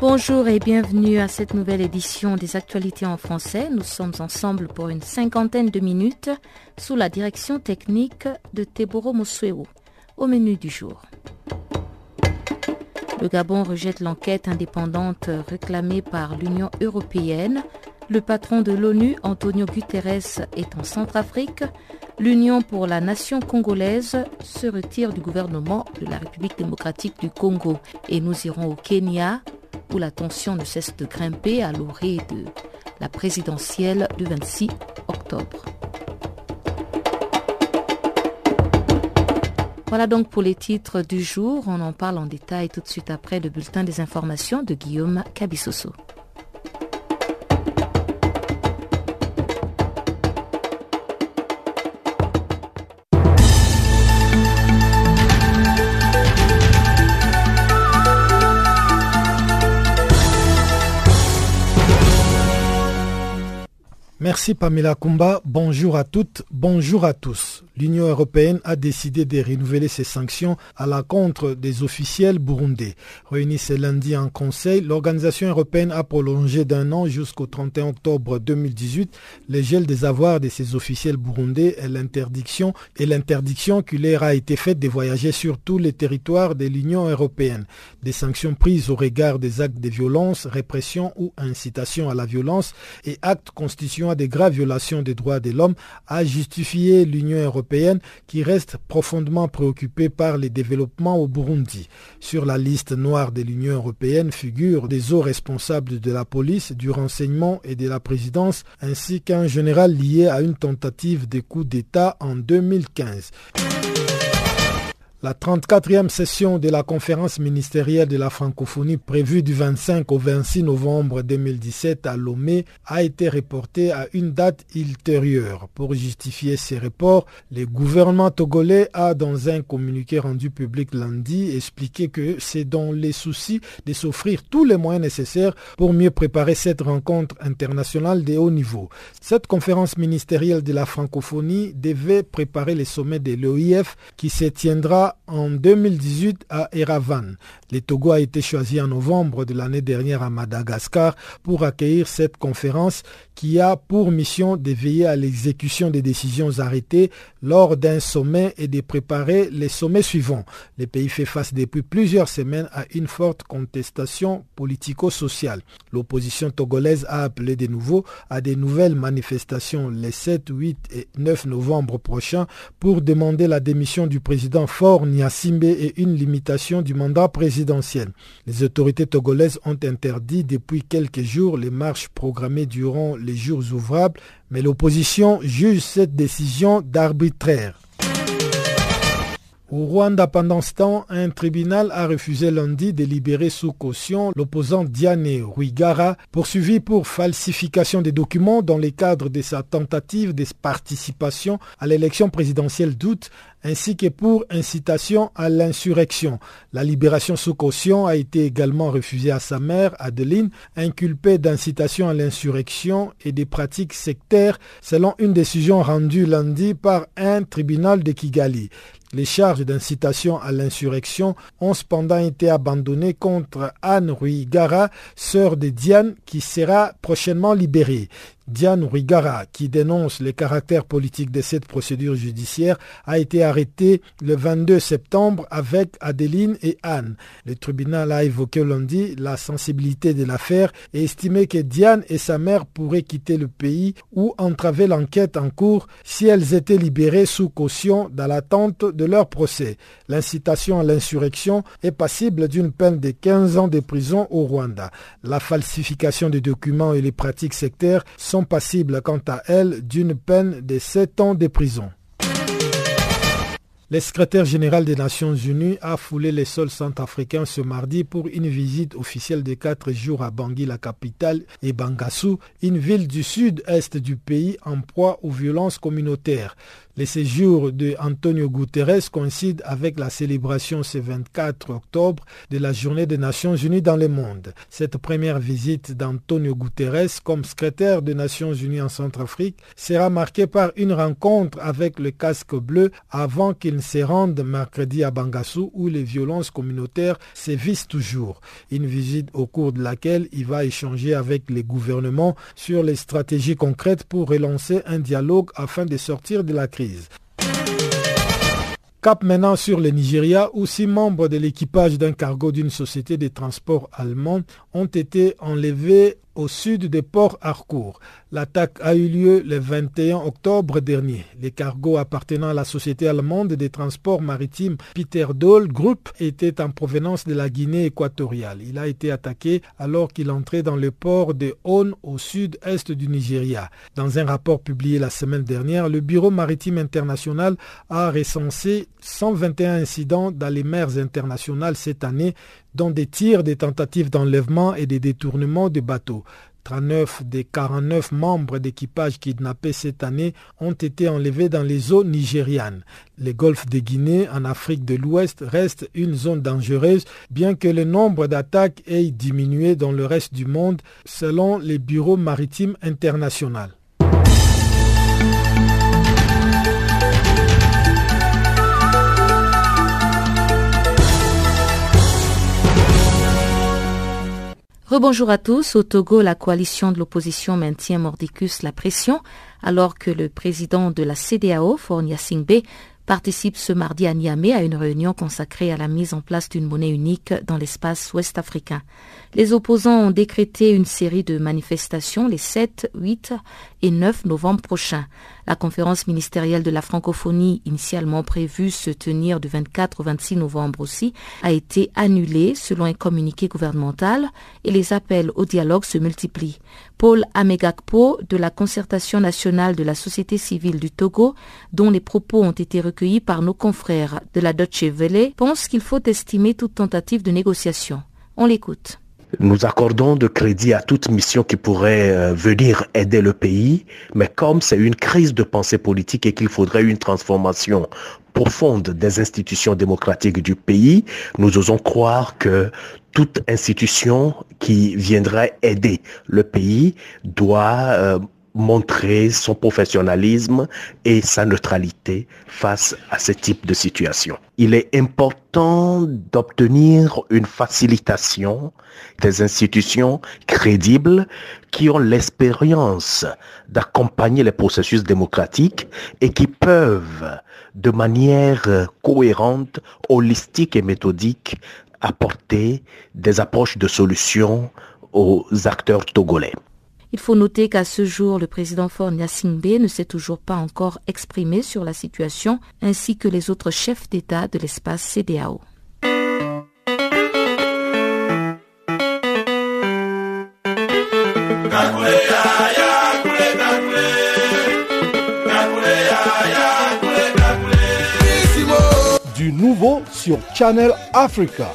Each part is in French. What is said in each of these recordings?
Bonjour et bienvenue à cette nouvelle édition des actualités en français. Nous sommes ensemble pour une cinquantaine de minutes sous la direction technique de Teboro Mosueo. Au menu du jour. Le Gabon rejette l'enquête indépendante réclamée par l'Union européenne. Le patron de l'ONU, Antonio Guterres, est en Centrafrique. L'Union pour la nation congolaise se retire du gouvernement de la République démocratique du Congo. Et nous irons au Kenya où la tension ne cesse de grimper à l'orée de la présidentielle du 26 octobre. Voilà donc pour les titres du jour. On en parle en détail tout de suite après le bulletin des informations de Guillaume Cabissoso. Merci Pamela Kumba. Bonjour à toutes, bonjour à tous. L'Union européenne a décidé de renouveler ses sanctions à l'encontre des officiels burundais. Réunis ce lundi en Conseil, l'organisation européenne a prolongé d'un an jusqu'au 31 octobre 2018 le gel des avoirs de ces officiels burundais et l'interdiction et l'interdiction qui leur a été faite de voyager sur tous les territoires de l'Union européenne. Des sanctions prises au regard des actes de violence, répression ou incitation à la violence et actes constituant des graves violations des droits de l'homme a justifié l'Union européenne qui reste profondément préoccupée par les développements au Burundi. Sur la liste noire de l'Union européenne figurent des hauts responsables de la police, du renseignement et de la présidence, ainsi qu'un général lié à une tentative de coup d'État en 2015. La 34e session de la conférence ministérielle de la francophonie prévue du 25 au 26 novembre 2017 à Lomé a été reportée à une date ultérieure. Pour justifier ces reports, le gouvernement togolais a dans un communiqué rendu public lundi expliqué que c'est dans les soucis de s'offrir tous les moyens nécessaires pour mieux préparer cette rencontre internationale de haut niveau. Cette conférence ministérielle de la francophonie devait préparer le sommet de l'OIF qui se tiendra en 2018 à Eravan. Le Togo a été choisi en novembre de l'année dernière à Madagascar pour accueillir cette conférence qui a pour mission de veiller à l'exécution des décisions arrêtées lors d'un sommet et de préparer les sommets suivants. Le pays fait face depuis plusieurs semaines à une forte contestation politico-sociale. L'opposition togolaise a appelé de nouveau à des nouvelles manifestations les 7, 8 et 9 novembre prochains pour demander la démission du président Fort Niasimbe et une limitation du mandat présidentiel. Les autorités togolaises ont interdit depuis quelques jours les marches programmées durant les jours ouvrables, mais l'opposition juge cette décision d'arbitraire. Au Rwanda, pendant ce temps, un tribunal a refusé lundi de libérer sous caution l'opposant Diane Rwigara, poursuivi pour falsification des documents dans le cadre de sa tentative de participation à l'élection présidentielle d'août ainsi que pour incitation à l'insurrection. La libération sous caution a été également refusée à sa mère, Adeline, inculpée d'incitation à l'insurrection et des pratiques sectaires selon une décision rendue lundi par un tribunal de Kigali. Les charges d'incitation à l'insurrection ont cependant été abandonnées contre Anne Rui-Gara, sœur de Diane, qui sera prochainement libérée. Diane Rwigara, qui dénonce les caractères politiques de cette procédure judiciaire, a été arrêtée le 22 septembre avec Adeline et Anne. Le tribunal a évoqué lundi la sensibilité de l'affaire et estimé que Diane et sa mère pourraient quitter le pays ou entraver l'enquête en cours si elles étaient libérées sous caution dans l'attente de leur procès. L'incitation à l'insurrection est passible d'une peine de 15 ans de prison au Rwanda. La falsification des documents et les pratiques sectaires sont passibles quant à elles d'une peine de 7 ans de prison. Le secrétaire général des Nations Unies a foulé les sols centrafricains ce mardi pour une visite officielle de quatre jours à Bangui, la capitale, et Bangassou, une ville du sud-est du pays en proie aux violences communautaires. Le séjour de Antonio Guterres coïncide avec la célébration ce 24 octobre de la journée des Nations Unies dans le monde. Cette première visite d'Antonio Guterres comme secrétaire des Nations Unies en Centrafrique sera marquée par une rencontre avec le casque bleu avant qu'il ne se rende mercredi à Bangassou où les violences communautaires sévissent toujours. Une visite au cours de laquelle il va échanger avec les gouvernements sur les stratégies concrètes pour relancer un dialogue afin de sortir de la crise. Cap maintenant sur le Nigeria où six membres de l'équipage d'un cargo d'une société de transport allemande ont été enlevés au sud des ports Harcourt. L'attaque a eu lieu le 21 octobre dernier. Les cargos appartenant à la société allemande des transports maritimes Peter Doll Group étaient en provenance de la Guinée équatoriale. Il a été attaqué alors qu'il entrait dans le port de Hon au sud-est du Nigeria. Dans un rapport publié la semaine dernière, le Bureau maritime international a recensé 121 incidents dans les mers internationales cette année, dont des tirs, des tentatives d'enlèvement et des détournements de bateaux. 39 des 49 membres d'équipage kidnappés cette année ont été enlevés dans les eaux nigérianes. Le golfe de Guinée en Afrique de l'Ouest reste une zone dangereuse bien que le nombre d'attaques ait diminué dans le reste du monde selon les bureaux maritimes internationaux. Rebonjour à tous. Au Togo, la coalition de l'opposition maintient mordicus la pression alors que le président de la CDAO, Fornia Singbe, participe ce mardi à Niamey à une réunion consacrée à la mise en place d'une monnaie unique dans l'espace ouest africain. Les opposants ont décrété une série de manifestations les 7, 8 et 9 novembre prochains. La conférence ministérielle de la francophonie, initialement prévue se tenir du 24 au 26 novembre aussi, a été annulée selon un communiqué gouvernemental et les appels au dialogue se multiplient. Paul Amegakpo de la concertation nationale de la société civile du Togo, dont les propos ont été recueillis par nos confrères de la Deutsche Welle, pense qu'il faut estimer toute tentative de négociation. On l'écoute. Nous accordons de crédit à toute mission qui pourrait euh, venir aider le pays, mais comme c'est une crise de pensée politique et qu'il faudrait une transformation profonde des institutions démocratiques du pays, nous osons croire que toute institution qui viendrait aider le pays doit euh, montrer son professionnalisme et sa neutralité face à ce type de situation. Il est important d'obtenir une facilitation des institutions crédibles qui ont l'expérience d'accompagner les processus démocratiques et qui peuvent de manière cohérente, holistique et méthodique apporter des approches de solutions aux acteurs togolais. Il faut noter qu'à ce jour, le président Faure Singbe ne s'est toujours pas encore exprimé sur la situation, ainsi que les autres chefs d'État de l'espace CDAO. Du nouveau sur Channel Africa.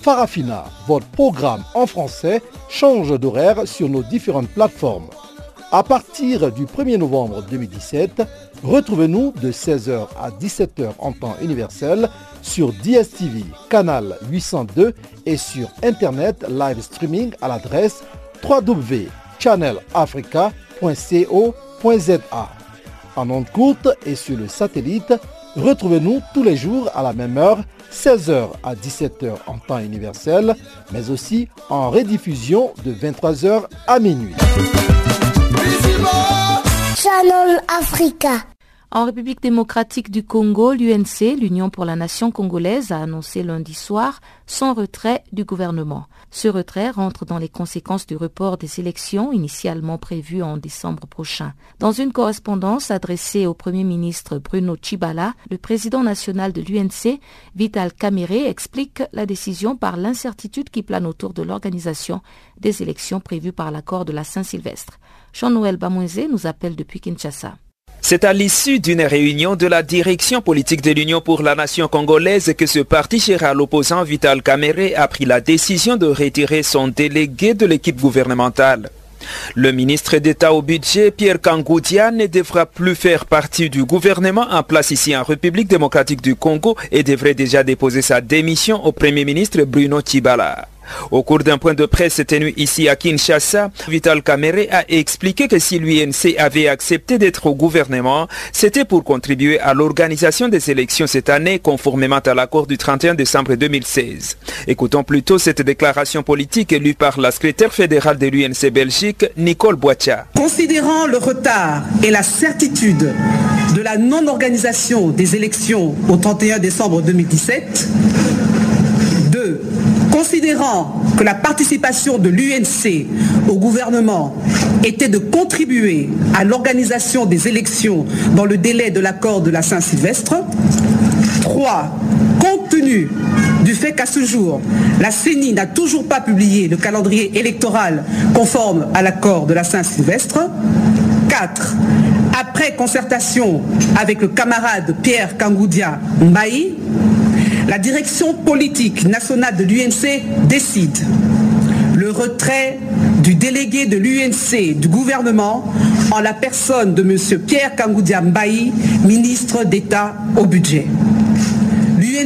Farafina, votre programme en français, change d'horaire sur nos différentes plateformes. À partir du 1er novembre 2017, retrouvez-nous de 16h à 17h en temps universel sur DSTV, canal 802 et sur Internet live streaming à l'adresse www.channelafrica.co.za. En ondes courte et sur le satellite, retrouvez-nous tous les jours à la même heure 16h à 17h en temps universel, mais aussi en rediffusion de 23h à minuit. Channel Africa. En République démocratique du Congo, l'UNC, l'Union pour la nation congolaise, a annoncé lundi soir son retrait du gouvernement. Ce retrait rentre dans les conséquences du report des élections initialement prévues en décembre prochain. Dans une correspondance adressée au Premier ministre Bruno Chibala, le président national de l'UNC, Vital Kamere, explique la décision par l'incertitude qui plane autour de l'organisation des élections prévues par l'accord de la Saint-Sylvestre. Jean-Noël Bamouze nous appelle depuis Kinshasa. C'est à l'issue d'une réunion de la direction politique de l'Union pour la nation congolaise que ce parti cher à l'opposant Vital Kamere a pris la décision de retirer son délégué de l'équipe gouvernementale. Le ministre d'État au budget, Pierre Kangoudia, ne devra plus faire partie du gouvernement en place ici en République démocratique du Congo et devrait déjà déposer sa démission au Premier ministre Bruno Tibala. Au cours d'un point de presse tenu ici à Kinshasa, Vital Kamere a expliqué que si l'UNC avait accepté d'être au gouvernement, c'était pour contribuer à l'organisation des élections cette année conformément à l'accord du 31 décembre 2016. Écoutons plutôt cette déclaration politique lue par la secrétaire fédérale de l'UNC Belgique, Nicole Boitia. Considérant le retard et la certitude de la non-organisation des élections au 31 décembre 2017, Considérant que la participation de l'UNC au gouvernement était de contribuer à l'organisation des élections dans le délai de l'accord de la Saint-Sylvestre. 3. Compte tenu du fait qu'à ce jour, la CENI n'a toujours pas publié le calendrier électoral conforme à l'accord de la Saint-Sylvestre. 4. Après concertation avec le camarade Pierre Kangoudia Mbaï, la direction politique nationale de l'UNC décide le retrait du délégué de l'UNC du gouvernement en la personne de M. Pierre Kangoudia Mbaï, ministre d'État au budget.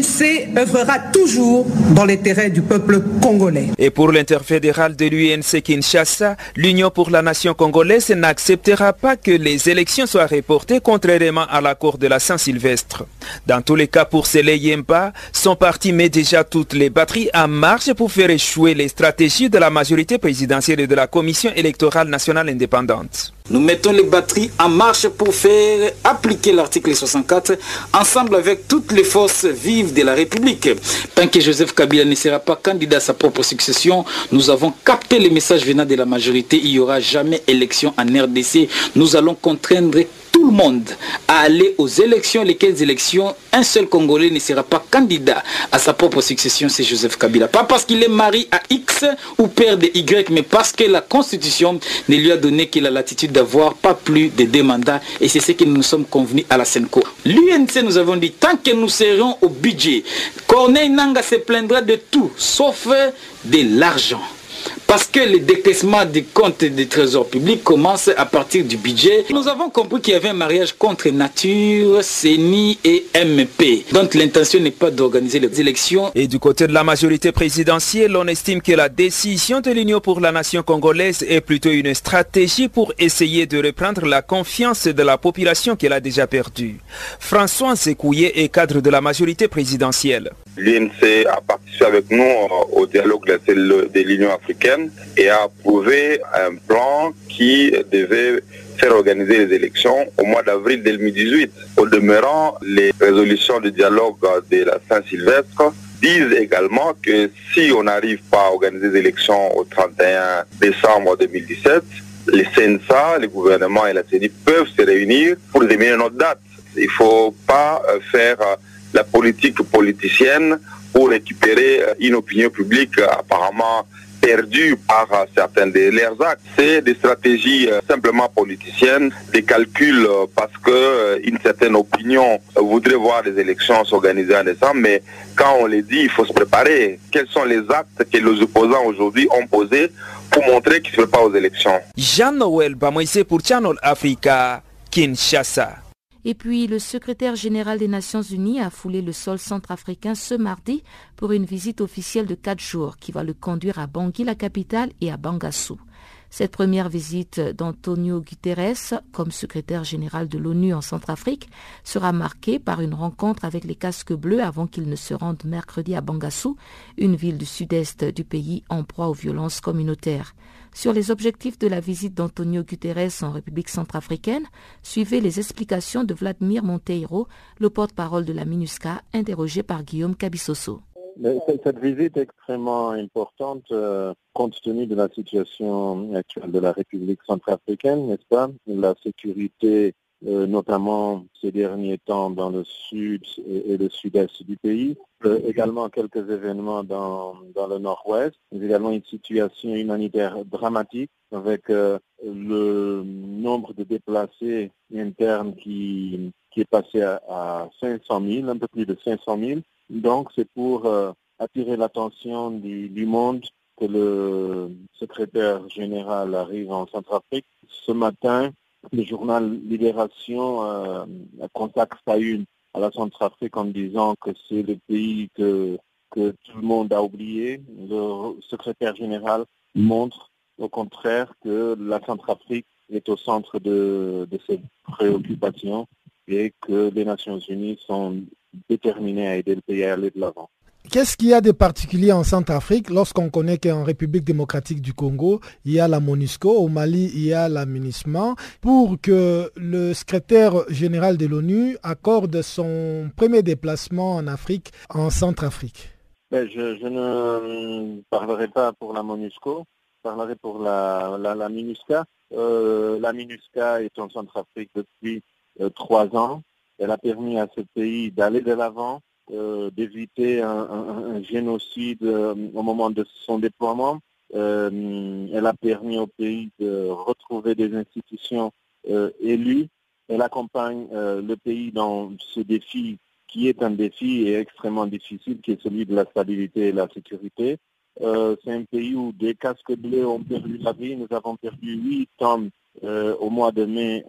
L'UNC œuvrera toujours dans l'intérêt du peuple congolais. Et pour l'interfédéral de l'UNC Kinshasa, l'Union pour la nation congolaise n'acceptera pas que les élections soient reportées contrairement à l'accord de la Saint-Sylvestre. Dans tous les cas, pour Sele Yemba, son parti met déjà toutes les batteries en marche pour faire échouer les stratégies de la majorité présidentielle et de la Commission électorale nationale indépendante. Nous mettons les batteries en marche pour faire appliquer l'article 64 ensemble avec toutes les forces vives de la République. Tant que Joseph Kabila ne sera pas candidat à sa propre succession, nous avons capté les messages venant de la majorité. Il n'y aura jamais élection en RDC. Nous allons contraindre tout le monde à aller aux élections, lesquelles élections, un seul Congolais ne sera pas candidat à sa propre succession, c'est Joseph Kabila. Pas parce qu'il est mari à X ou père de Y, mais parce que la Constitution ne lui a donné que la latitude d'avoir pas plus de deux mandats. Et c'est ce que nous nous sommes convenus à la Senco. L'UNC, nous avons dit, tant que nous serons au budget, Corneille Nanga se plaindra de tout, sauf de l'argent. Parce que le décaissement des comptes des trésors publics commence à partir du budget. Nous avons compris qu'il y avait un mariage contre nature, CENI et MP. Donc l'intention n'est pas d'organiser les élections. Et du côté de la majorité présidentielle, on estime que la décision de l'Union pour la nation congolaise est plutôt une stratégie pour essayer de reprendre la confiance de la population qu'elle a déjà perdue. François Sekouye est cadre de la majorité présidentielle. L'INC a participé avec nous au dialogue de l'Union africaine et a approuvé un plan qui devait faire organiser les élections au mois d'avril 2018. Au demeurant, les résolutions du dialogue de la Saint-Sylvestre disent également que si on n'arrive pas à organiser les élections au 31 décembre 2017, les CNSA, les gouvernements et la CENI peuvent se réunir pour déterminer notre date. Il ne faut pas faire la politique politicienne pour récupérer une opinion publique apparemment perdue par certains de leurs actes. C'est des stratégies simplement politiciennes, des calculs parce que une certaine opinion voudrait voir les élections s'organiser en décembre, mais quand on les dit, il faut se préparer. Quels sont les actes que les opposants aujourd'hui ont posés pour montrer qu'ils ne se pas aux élections? Jean-Noël Bamoïse pour Channel Africa, Kinshasa. Et puis, le secrétaire général des Nations Unies a foulé le sol centrafricain ce mardi pour une visite officielle de quatre jours qui va le conduire à Bangui, la capitale, et à Bangassou. Cette première visite d'Antonio Guterres comme secrétaire général de l'ONU en Centrafrique sera marquée par une rencontre avec les casques bleus avant qu'ils ne se rendent mercredi à Bangassou, une ville du sud-est du pays en proie aux violences communautaires. Sur les objectifs de la visite d'Antonio Guterres en République centrafricaine, suivez les explications de Vladimir Monteiro, le porte-parole de la MINUSCA, interrogé par Guillaume Cabissoso. Cette visite est extrêmement importante euh, compte tenu de la situation actuelle de la République centrafricaine, n'est-ce pas? La sécurité, euh, notamment ces derniers temps dans le sud et, le sud-est du pays, également quelques événements dans, dans le nord-ouest, mais également une situation humanitaire dramatique avec euh, le nombre de déplacés internes qui, qui est passé à, à 500 000, un peu plus de 500 000. Donc c'est pour euh, attirer l'attention du, monde que le secrétaire général arrive en Centrafrique. Ce matin, le journal Libération euh, consacre sa une à la Centrafrique en disant que c'est le pays que, tout le monde a oublié. Le secrétaire général montre au contraire que la Centrafrique est au centre de, de ses préoccupations et que les Nations Unies sont déterminées à aider le pays à aller de l'avant. Qu'est-ce qu'il y a de particulier en Centrafrique lorsqu'on connaît qu'en République démocratique du Congo, il y a la MONUSCO, au Mali, il y a la MINUSMA, pour que le secrétaire général de l'ONU accorde son premier déplacement en Afrique, en Centrafrique? Ben, je, ne parlerai pas pour la MONUSCO, je parlerai pour la, MINUSCA. Euh, la MINUSCA est en Centrafrique depuis euh, trois ans. Elle a permis à ce pays d'aller de l'avant, euh, d'éviter un, génocide euh, au moment de son déploiement. Euh, elle a permis au pays de retrouver des institutions élues. Elle accompagne le pays dans ce défi qui est un défi extrêmement difficile, qui est celui de la stabilité et la sécurité. c'est un pays où des casques bleus ont perdu la vie. Nous avons perdu huit hommes au mois de mai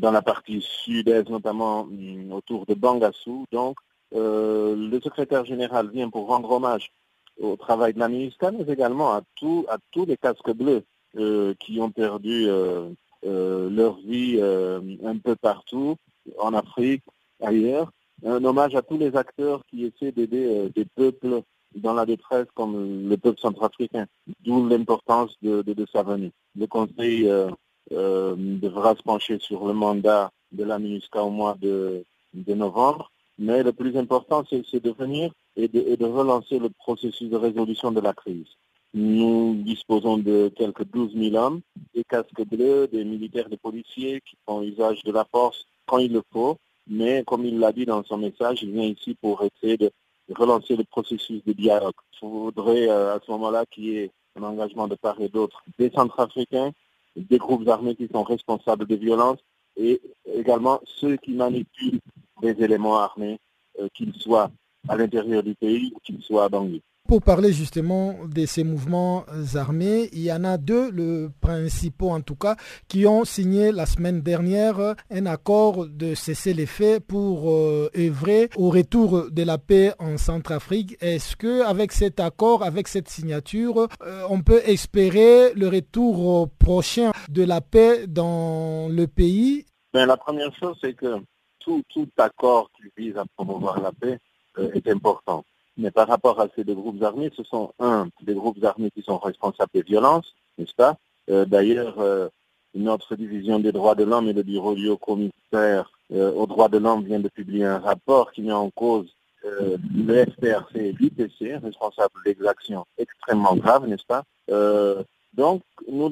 dans la partie sud-est, notamment mm, autour de Bangassou. Donc, le secrétaire général vient pour rendre hommage au travail de la ministre, mais également à tous les casques bleus euh, qui ont perdu euh, leur vie un peu partout, en Afrique, ailleurs. Un hommage à tous les acteurs qui essaient d'aider des peuples dans la détresse comme le peuple centrafricain, d'où l'importance de, sa venue. Le Conseil devra se pencher sur le mandat de la MINUSCA au mois de novembre mais le plus important, c'est de venir et de, relancer le processus de résolution de la crise. Nous disposons de quelques 12 000 hommes, des casques bleus, des militaires, des policiers qui font usage de la force quand il le faut. Mais comme il l'a dit dans son message, il vient ici pour essayer de relancer le processus de dialogue. Il faudrait euh, à ce moment-là qu'il y ait un engagement de part et d'autre des Centrafricains, des groupes armés qui sont responsables des violences et également ceux qui manipulent des éléments armés, euh, qu'ils soient à l'intérieur du pays ou qu'ils soient dans lui. Pour parler justement de ces mouvements armés, il y en a deux, le principaux en tout cas, qui ont signé la semaine dernière un accord de cesser les faits pour euh, œuvrer au retour de la paix en Centrafrique. Est-ce que avec cet accord, avec cette signature, euh, on peut espérer le retour prochain de la paix dans le pays? Ben, La première chose, c'est que tout, accord qui vise à promouvoir la paix euh, est important. Mais par rapport à ces deux groupes armés, ce sont, un, des groupes armés qui sont responsables des violences, n'est-ce pas? Euh, D'ailleurs, euh, notre division des droits de l'homme et le bureau du haut-commissaire aux droits de l'homme vient de publier un rapport qui met en cause le FPRC et l'IPC, responsable d'exactions extrêmement graves, n'est-ce pas? Donc, nous,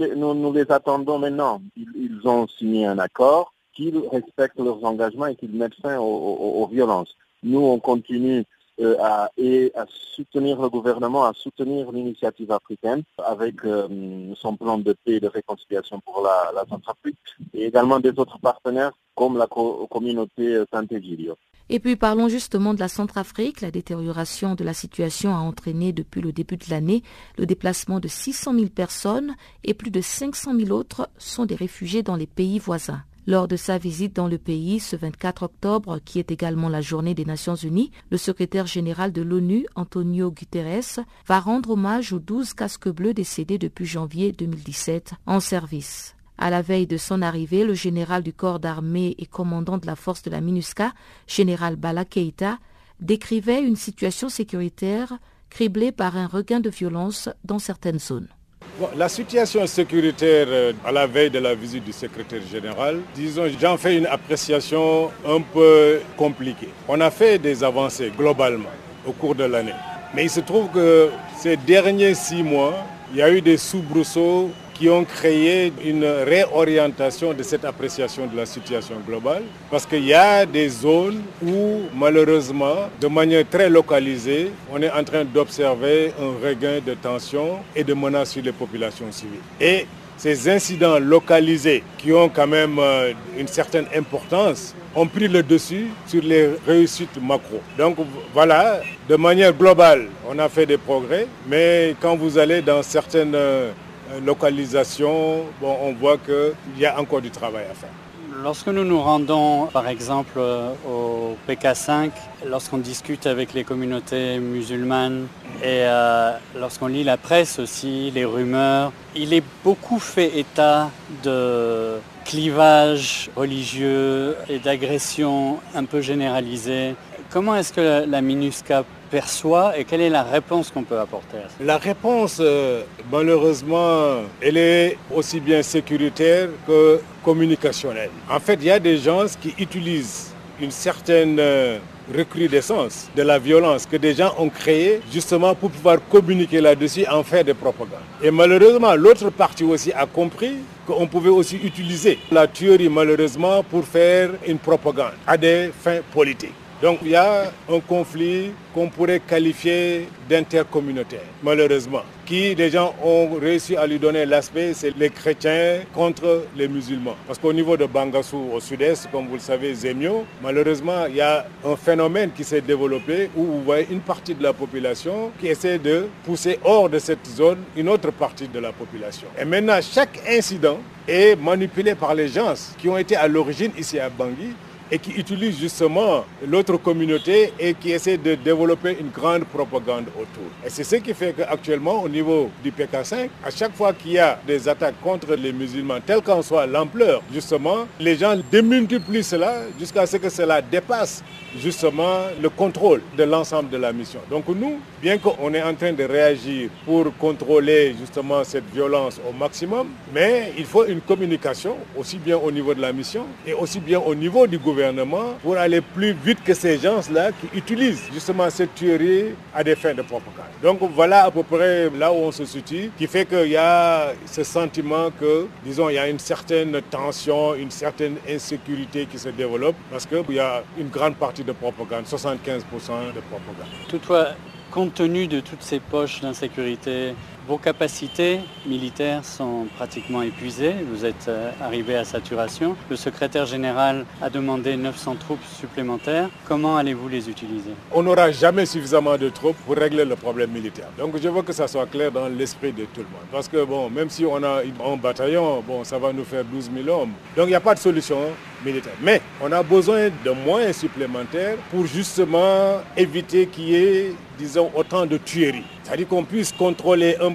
les, attendons maintenant. ils ont signé un accord qu'ils respectent leurs engagements et qu'ils mettent fin aux, violences. Nous, on continue euh, à, soutenir le gouvernement, à soutenir l'initiative africaine avec euh, son plan de paix et de réconciliation pour la, Centrafrique et également des autres partenaires comme la communauté Saint-Egilio. Et puis parlons justement de la Centrafrique. La détérioration de la situation a entraîné depuis le début de l'année le déplacement de 600 000 personnes et plus de 500 000 autres sont des réfugiés dans les pays voisins. Lors de sa visite dans le pays ce 24 octobre, qui est également la journée des Nations Unies, le secrétaire général de l'ONU, Antonio Guterres, va rendre hommage aux 12 casques bleus décédés depuis janvier 2017 en service. À la veille de son arrivée, le général du corps d'armée et commandant de la force de la MINUSCA, général Bala Keita, décrivait une situation sécuritaire criblée par un regain de violence dans certaines zones la situation sécuritaire euh, à la veille de la visite du secrétaire général, disons, j'en fais une appréciation un peu compliquée. On a fait des avancées globalement au cours de l'année. Mais il se trouve que ces derniers six mois, il y a eu des soubresauts qui ont créé une réorientation de cette appréciation de la situation globale. Parce qu'il y a des zones où, malheureusement, de manière très localisée, on est en train d'observer un regain de tension et de menaces sur les populations civiles. Et ces incidents localisés qui ont quand même euh, une certaine importance ont pris le dessus sur les réussites macro. Donc voilà, de manière globale, on a fait des progrès, mais quand vous allez dans certaines euh, localisations, bon, on voit qu'il y a encore du travail à faire. Lorsque nous nous rendons par exemple euh, au PK5, lorsqu'on discute avec les communautés musulmanes et euh, lorsqu'on lit la presse aussi, les rumeurs, il est beaucoup fait état de clivage religieux et d'agression un peu généralisée. Comment est-ce que la MINUSCA perçoit et quelle est la réponse qu'on peut apporter La réponse, euh, malheureusement, elle est aussi bien sécuritaire que communicationnelle. En fait, il y a des gens qui utilisent une certaine euh, recrudescence de la violence que des gens ont créée justement pour pouvoir communiquer là-dessus en faire des propagandes. Et malheureusement, l'autre partie aussi a compris qu'on pouvait aussi utiliser la tuerie malheureusement pour faire une propagande à des fins politiques. Donc il y a un conflit qu'on pourrait qualifier d'intercommunautaire, malheureusement, qui les gens ont réussi à lui donner l'aspect, c'est les chrétiens contre les musulmans. Parce qu'au niveau de Bangassou, au sud-est, comme vous le savez, Zemio, malheureusement, il y a un phénomène qui s'est développé où vous voyez une partie de la population qui essaie de pousser hors de cette zone une autre partie de la population. Et maintenant, chaque incident est manipulé par les gens qui ont été à l'origine ici à Bangui et qui utilise justement l'autre communauté et qui essaie de développer une grande propagande autour. Et c'est ce qui fait qu'actuellement, au niveau du PK5, à chaque fois qu'il y a des attaques contre les musulmans, telle qu'en soit l'ampleur, justement, les gens démultiplient cela jusqu'à ce que cela dépasse justement le contrôle de l'ensemble de la mission. Donc nous, bien qu'on est en train de réagir pour contrôler justement cette violence au maximum, mais il faut une communication aussi bien au niveau de la mission et aussi bien au niveau du gouvernement pour aller plus vite que ces gens-là qui utilisent justement cette tuerie à des fins de propagande. Donc voilà à peu près là où on se situe, qui fait qu'il y a ce sentiment que, disons, il y a une certaine tension, une certaine insécurité qui se développe parce qu'il y a une grande partie de propagande, 75% de propagande. Toutefois, compte tenu de toutes ces poches d'insécurité, vos capacités militaires sont pratiquement épuisées. Vous êtes euh, arrivé à saturation. Le secrétaire général a demandé 900 troupes supplémentaires. Comment allez-vous les utiliser? On n'aura jamais suffisamment de troupes pour régler le problème militaire. Donc je veux que ça soit clair dans l'esprit de tout le monde. Parce que bon, même si on a un bataillon, bon, ça va nous faire 12 000 hommes. Donc il n'y a pas de solution militaire. Mais on a besoin de moyens supplémentaires pour justement éviter qu'il y ait, disons, autant de tueries. C'est-à-dire qu'on puisse contrôler un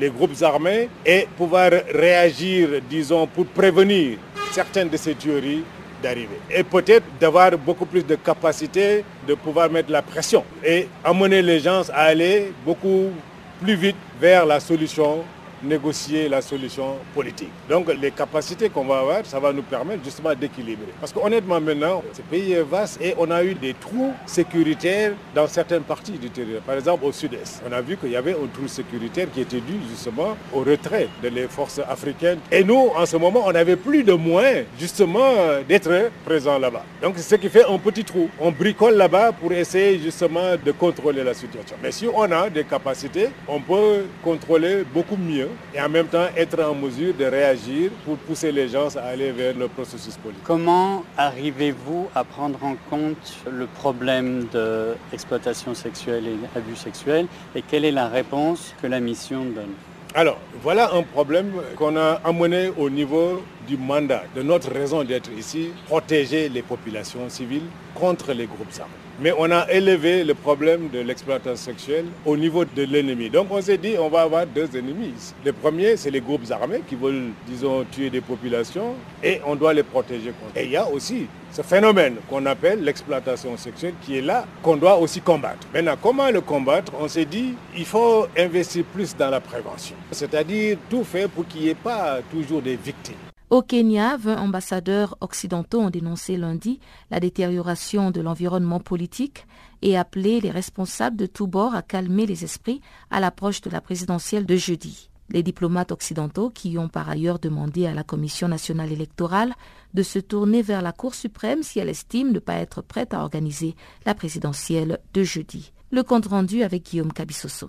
les groupes armés et pouvoir réagir, disons, pour prévenir certaines de ces tueries d'arriver. Et peut-être d'avoir beaucoup plus de capacité de pouvoir mettre la pression et amener les gens à aller beaucoup plus vite vers la solution négocier la solution politique. Donc les capacités qu'on va avoir, ça va nous permettre justement d'équilibrer. Parce qu'honnêtement maintenant, ce pays est vaste et on a eu des trous sécuritaires dans certaines parties du territoire. Par exemple au sud-est, on a vu qu'il y avait un trou sécuritaire qui était dû justement au retrait de les forces africaines. Et nous, en ce moment, on n'avait plus de moyens justement d'être présents là-bas. Donc c'est ce qui fait un petit trou. On bricole là-bas pour essayer justement de contrôler la situation. Mais si on a des capacités, on peut contrôler beaucoup mieux et en même temps être en mesure de réagir pour pousser les gens à aller vers le processus politique. Comment arrivez-vous à prendre en compte le problème d'exploitation sexuelle et abus sexuels et quelle est la réponse que la mission donne? Alors, voilà un problème qu'on a amené au niveau du mandat, de notre raison d'être ici, protéger les populations civiles contre les groupes armés. Mais on a élevé le problème de l'exploitation sexuelle au niveau de l'ennemi. Donc on s'est dit, on va avoir deux ennemis. Le premier, c'est les groupes armés qui veulent, disons, tuer des populations et on doit les protéger contre. Et il y a aussi ce phénomène qu'on appelle l'exploitation sexuelle qui est là, qu'on doit aussi combattre. Maintenant, comment le combattre? On s'est dit, il faut investir plus dans la prévention. C'est-à-dire tout faire pour qu'il n'y ait pas toujours des victimes. Au Kenya, 20 ambassadeurs occidentaux ont dénoncé lundi la détérioration de l'environnement politique et appelé les responsables de tous bords à calmer les esprits à l'approche de la présidentielle de jeudi. Les diplomates occidentaux qui ont par ailleurs demandé à la Commission nationale électorale de se tourner vers la Cour suprême si elle estime ne pas être prête à organiser la présidentielle de jeudi. Le compte rendu avec Guillaume Cabissoso.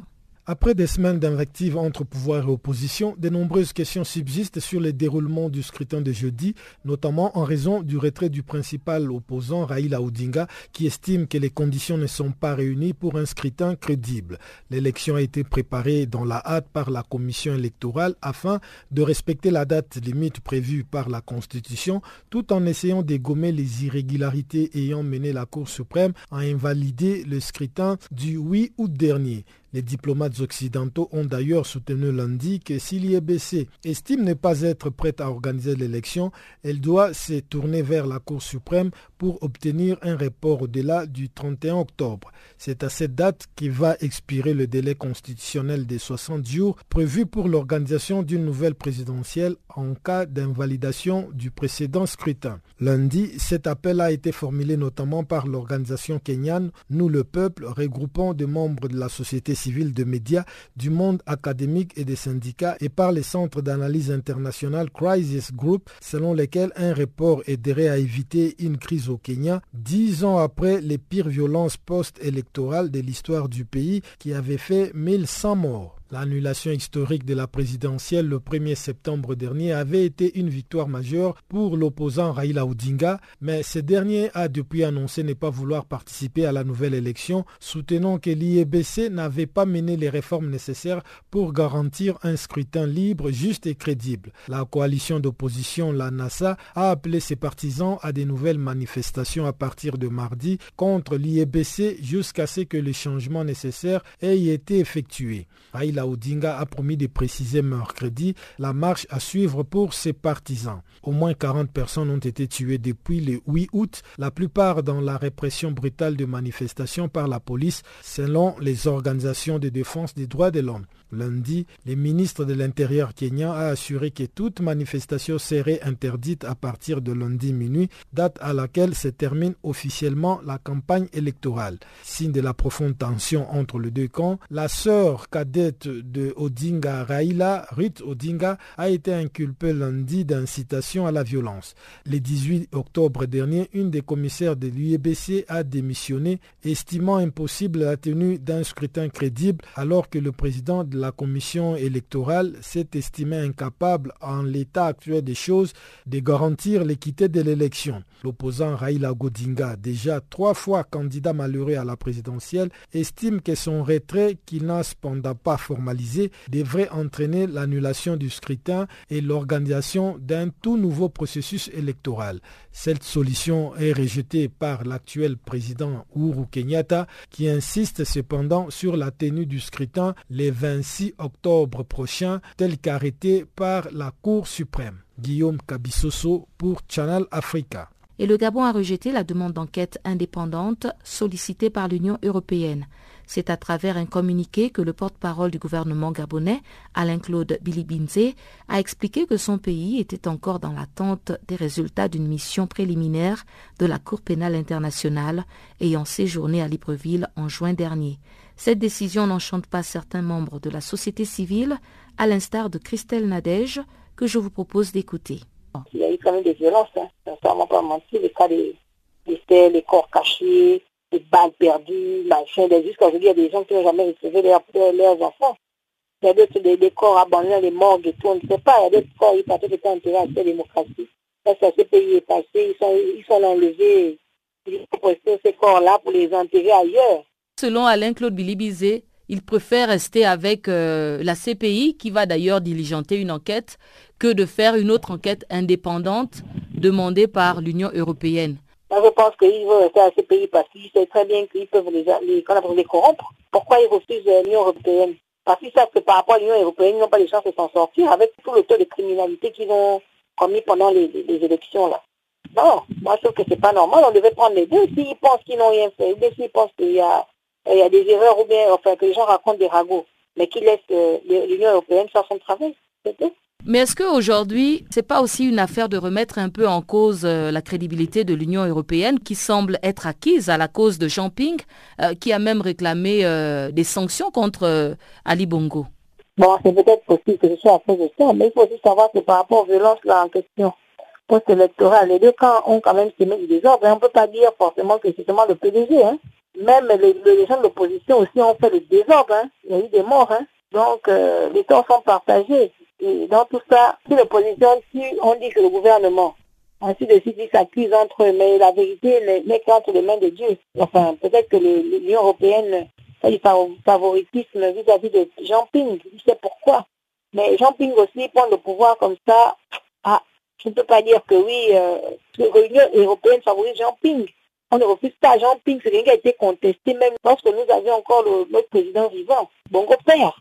Après des semaines d'invectives entre pouvoir et opposition, de nombreuses questions subsistent sur le déroulement du scrutin de jeudi, notamment en raison du retrait du principal opposant Raila Odinga qui estime que les conditions ne sont pas réunies pour un scrutin crédible. L'élection a été préparée dans la hâte par la commission électorale afin de respecter la date limite prévue par la Constitution tout en essayant de gommer les irrégularités ayant mené la Cour suprême à invalider le scrutin du 8 août dernier. Les diplomates occidentaux ont d'ailleurs soutenu lundi que si l'IEBC estime ne pas être prête à organiser l'élection, elle doit se tourner vers la Cour suprême pour obtenir un report au-delà du 31 octobre. C'est à cette date qui va expirer le délai constitutionnel des 60 jours prévu pour l'organisation d'une nouvelle présidentielle en cas d'invalidation du précédent scrutin. Lundi, cet appel a été formulé notamment par l'organisation kenyane Nous le peuple, regroupant des membres de la société civile de médias, du monde académique et des syndicats et par les centres d'analyse internationale Crisis Group, selon lesquels un report aiderait à éviter une crise au Kenya, dix ans après les pires violences post-électorales de l'histoire du pays qui avaient fait 1100 morts. L'annulation historique de la présidentielle le 1er septembre dernier avait été une victoire majeure pour l'opposant Raila Odinga, mais ce dernier a depuis annoncé ne pas vouloir participer à la nouvelle élection, soutenant que l'IEBC n'avait pas mené les réformes nécessaires pour garantir un scrutin libre, juste et crédible. La coalition d'opposition, la NASA, a appelé ses partisans à des nouvelles manifestations à partir de mardi contre l'IEBC jusqu'à ce que les changements nécessaires aient été effectués. Odinga a promis de préciser mercredi la marche à suivre pour ses partisans. Au moins 40 personnes ont été tuées depuis le 8 août, la plupart dans la répression brutale de manifestations par la police, selon les organisations de défense des droits de l'homme. Lundi, le ministre de l'Intérieur kenyan a assuré que toute manifestation serait interdite à partir de lundi minuit, date à laquelle se termine officiellement la campagne électorale. Signe de la profonde tension entre les deux camps, la sœur cadette de Odinga Raila, Ruth Odinga, a été inculpée lundi d'incitation à la violence. Le 18 octobre dernier, une des commissaires de l'UEBC a démissionné, estimant impossible la tenue d'un scrutin crédible alors que le président de la commission électorale s'est estimé incapable, en l'état actuel des choses, de garantir l'équité de l'élection. L'opposant Raila Godinga, déjà trois fois candidat malheureux à la présidentielle, estime que son retrait, qui n'a cependant pas formalisé, devrait entraîner l'annulation du scrutin et l'organisation d'un tout nouveau processus électoral. Cette solution est rejetée par l'actuel président Uhuru Kenyatta, qui insiste cependant sur la tenue du scrutin les 26 octobre prochain, tel qu'arrêté par la Cour suprême. Guillaume Kabissoso pour Channel Africa et le Gabon a rejeté la demande d'enquête indépendante sollicitée par l'Union européenne. C'est à travers un communiqué que le porte-parole du gouvernement gabonais, Alain-Claude Bilibinze, a expliqué que son pays était encore dans l'attente des résultats d'une mission préliminaire de la Cour pénale internationale ayant séjourné à Libreville en juin dernier. Cette décision n'enchante pas certains membres de la société civile, à l'instar de Christelle Nadège, que je vous propose d'écouter. Il y a eu quand même des violences, hein. ça ne pas mentir, les cas des, des, les corps cachés, des balles perdues, machin, jusqu'à aujourd'hui, il y a des gens qui n'ont jamais recevé leurs, enfants. Il y a d'autres des, corps abandonnés, les morgues et tout, on ne sait pas, il y a d'autres corps, ils pensaient que c'était enterré à la démocratie. Là, ça, ce pays est passé, ils sont, ils sont enlevés, ils ont ces corps-là pour les enterrer ailleurs. Selon Alain-Claude Bilibizé, il préfère rester avec euh, la CPI qui va d'ailleurs diligenter une enquête que de faire une autre enquête indépendante demandée par l'Union européenne. je pense qu'il veut rester à la CPI parce qu'il sait très bien qu'ils peuvent les, corrompre. Pourquoi ils refusent l'Union européenne? Parce qu'ils savent que par rapport à l'Union européenne, ils n'ont pas les chances de s'en sortir avec tout le taux de criminalité qu'ils ont commis pendant les, élections. là. Non, moi je trouve que c'est pas normal. On devait prendre les deux. S'ils pensent qu'ils n'ont rien fait, ou s'ils pensent qu'il y a il y a des erreurs ou bien enfin que les gens racontent des ragots, mais qui laissent euh, l'Union européenne faire son travail. Mais est-ce qu'aujourd'hui, ce n'est pas aussi une affaire de remettre un peu en cause euh, la crédibilité de l'Union européenne qui semble être acquise à la cause de Jean-Ping, euh, qui a même réclamé des sanctions contre Ali Bongo? Bon, c'est peut-être possible que ce soit à cause de ça, mais il faut aussi savoir que par rapport aux violences là en question post-électorales, les deux camps ont quand même semé du désordre. Et on ne peut pas dire forcément que c'est seulement le PDG. Hein. Même les, gens de l'opposition aussi ont fait le désordre. Hein. Il y a eu des morts. Hein. Donc, euh, les temps sont partagés. Et dans tout ça, si l'opposition, si on dit que le gouvernement, ainsi de suite, ils s'accusent entre eux, mais la vérité n'est qu'entre les mains de Dieu. Enfin, peut-être que l'Union européenne a du favoritisme vis-à-vis de Jean Ping. Je sais pourquoi. Mais Jean Ping aussi prend le pouvoir comme ça. Ah, je ne peux pas dire que oui, euh, l'Union européenne favorise Jean Ping. On ne refuse pas Jean Ping, c'est quelqu'un qui a été contesté même lorsque nous avions encore le, notre président vivant, Bongo Père.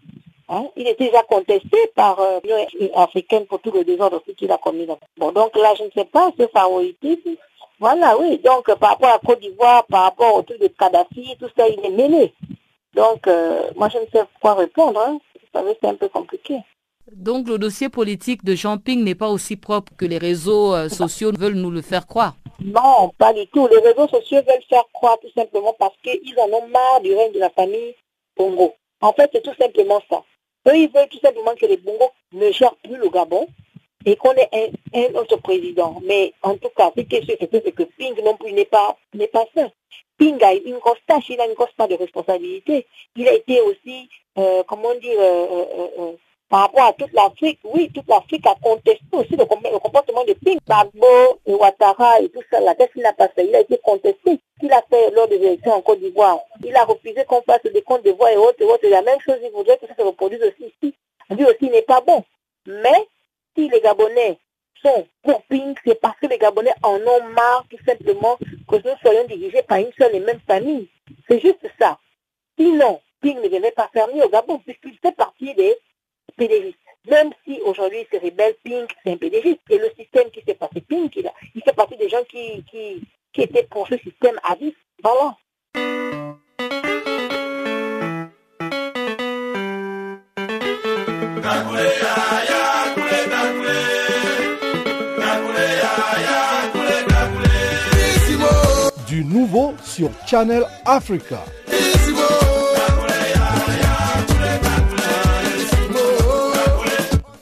Hein? Il était déjà contesté par euh, l'Union africaine pour tout le désordre qu'il a commis. Bon, donc là, je ne sais pas, ce favoritisme. Voilà, oui. Donc, par rapport à Côte d'Ivoire, par rapport au truc de Kadhafi, tout ça, il est mêlé. Donc, euh, moi, je ne sais quoi répondre. Hein. Vous savez, c'est un peu compliqué. Donc, le dossier politique de Jean Ping n'est pas aussi propre que les réseaux euh, sociaux veulent nous le faire croire. Non, pas du tout. Les réseaux sociaux veulent faire croire tout simplement parce qu'ils en ont marre du règne de la famille Bongo. En fait, c'est tout simplement ça. Eux, ils veulent tout simplement que les Bongo ne gèrent plus le Gabon et qu'on ait un, autre président. Mais en tout cas, ce qui est sûr, c'est que Ping non plus n'est pas, n'est pas. Ping a une grosse tâche, il a une grosse part de responsabilité. Il a été aussi, euh, comment dire, euh, par rapport à toute l'Afrique, oui, toute l'Afrique a contesté aussi le, comportement de Ping, Bagbo et Ouattara et tout ça, la tête qu'il n'a pas fait, il a été contesté. Qu'il a fait lors des élections en Côte d'Ivoire. Il a refusé qu'on fasse des comptes de voix et autres et autres. La même chose, il voudrait que ça se reproduise aussi ici. Lui aussi n'est pas bon. Mais si les Gabonais sont pour Ping, c'est parce que les Gabonais en ont marre tout simplement que nous soyons dirigés par une seule et même famille. C'est juste ça. Sinon, Ping ne devait pas faire mieux au Gabon puisqu'il fait partie des Même si aujourd'hui c'est rebelle, Pink, c'est un pédégiste. Et le système qui s'est passé, Pink, il, a, il fait partie des gens qui, qui, qui étaient pour ce système à vivre. Voilà. Du nouveau sur Channel Africa.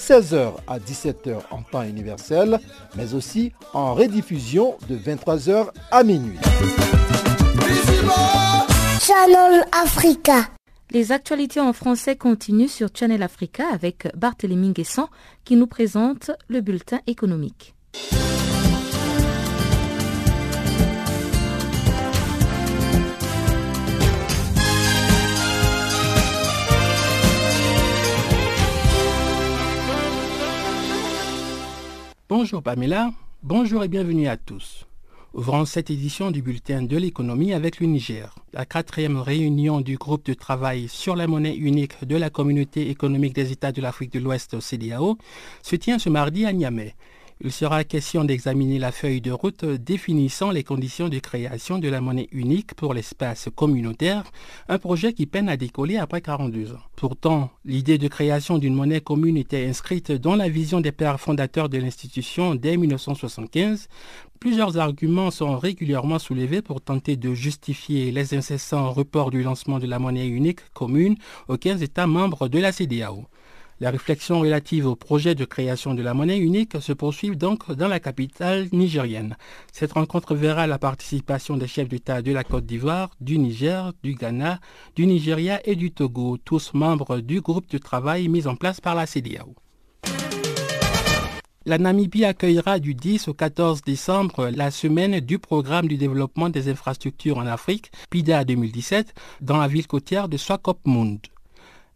16h à 17h en temps universel, mais aussi en rediffusion de 23h à minuit. Channel Africa. Les actualités en français continuent sur Channel Africa avec Barthélémy Guessant qui nous présente le bulletin économique. Bonjour Pamela, bonjour et bienvenue à tous. Ouvrons cette édition du bulletin de l'économie avec le Niger. La quatrième réunion du groupe de travail sur la monnaie unique de la communauté économique des États de l'Afrique de l'Ouest CDAO se tient ce mardi à Niamey. Il sera question d'examiner la feuille de route définissant les conditions de création de la monnaie unique pour l'espace communautaire, un projet qui peine à décoller après 42 ans. Pourtant, l'idée de création d'une monnaie commune était inscrite dans la vision des pères fondateurs de l'institution dès 1975. Plusieurs arguments sont régulièrement soulevés pour tenter de justifier les incessants reports du lancement de la monnaie unique commune aux 15 États membres de la CDAO. La réflexion relative au projet de création de la monnaie unique se poursuit donc dans la capitale nigérienne. Cette rencontre verra la participation des chefs d'État de la Côte d'Ivoire, du Niger, du Ghana, du Nigeria et du Togo, tous membres du groupe de travail mis en place par la CDAO. La Namibie accueillera du 10 au 14 décembre la semaine du programme du développement des infrastructures en Afrique, PIDA 2017, dans la ville côtière de Swakopmund.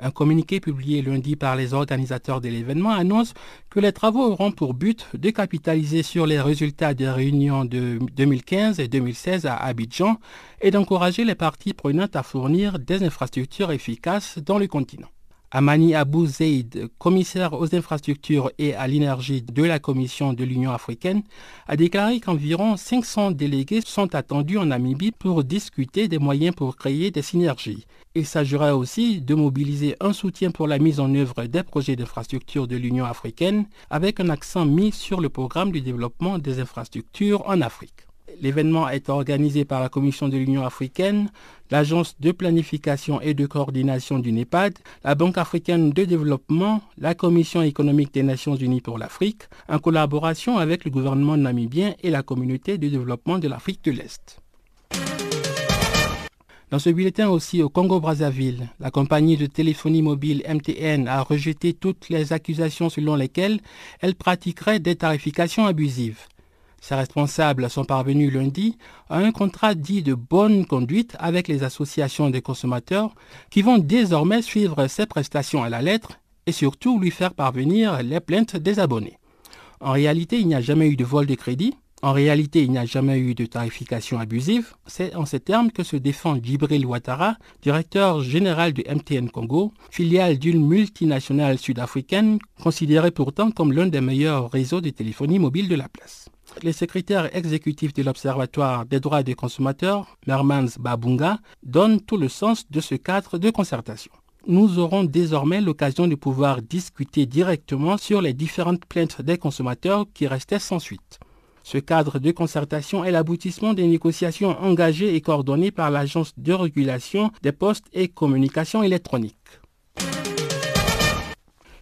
Un communiqué publié lundi par les organisateurs de l'événement annonce que les travaux auront pour but de capitaliser sur les résultats des réunions de 2015 et 2016 à Abidjan et d'encourager les parties prenantes à fournir des infrastructures efficaces dans le continent. Amani Abou Zeid, commissaire aux infrastructures et à l'énergie de la Commission de l'Union africaine, a déclaré qu'environ 500 délégués sont attendus en Namibie pour discuter des moyens pour créer des synergies. Il s'agira aussi de mobiliser un soutien pour la mise en œuvre des projets d'infrastructures de l'Union africaine avec un accent mis sur le programme du développement des infrastructures en Afrique. L'événement est organisé par la Commission de l'Union africaine, l'Agence de planification et de coordination du NEPAD, la Banque africaine de développement, la Commission économique des Nations unies pour l'Afrique, en collaboration avec le gouvernement namibien et la communauté de développement de l'Afrique de l'Est. Dans ce bulletin aussi au Congo-Brazzaville, la compagnie de téléphonie mobile MTN a rejeté toutes les accusations selon lesquelles elle pratiquerait des tarifications abusives. Ses responsables sont parvenus lundi à un contrat dit de bonne conduite avec les associations des consommateurs qui vont désormais suivre ses prestations à la lettre et surtout lui faire parvenir les plaintes des abonnés. En réalité, il n'y a jamais eu de vol de crédit. En réalité, il n'y a jamais eu de tarification abusive. C'est en ces termes que se défend Djibril Ouattara, directeur général de MTN Congo, filiale d'une multinationale sud-africaine considérée pourtant comme l'un des meilleurs réseaux de téléphonie mobile de la place. Le secrétaire exécutif de l'Observatoire des droits des consommateurs, Mermans Babunga, donne tout le sens de ce cadre de concertation. Nous aurons désormais l'occasion de pouvoir discuter directement sur les différentes plaintes des consommateurs qui restaient sans suite. Ce cadre de concertation est l'aboutissement des négociations engagées et coordonnées par l'Agence de régulation des postes et communications électroniques.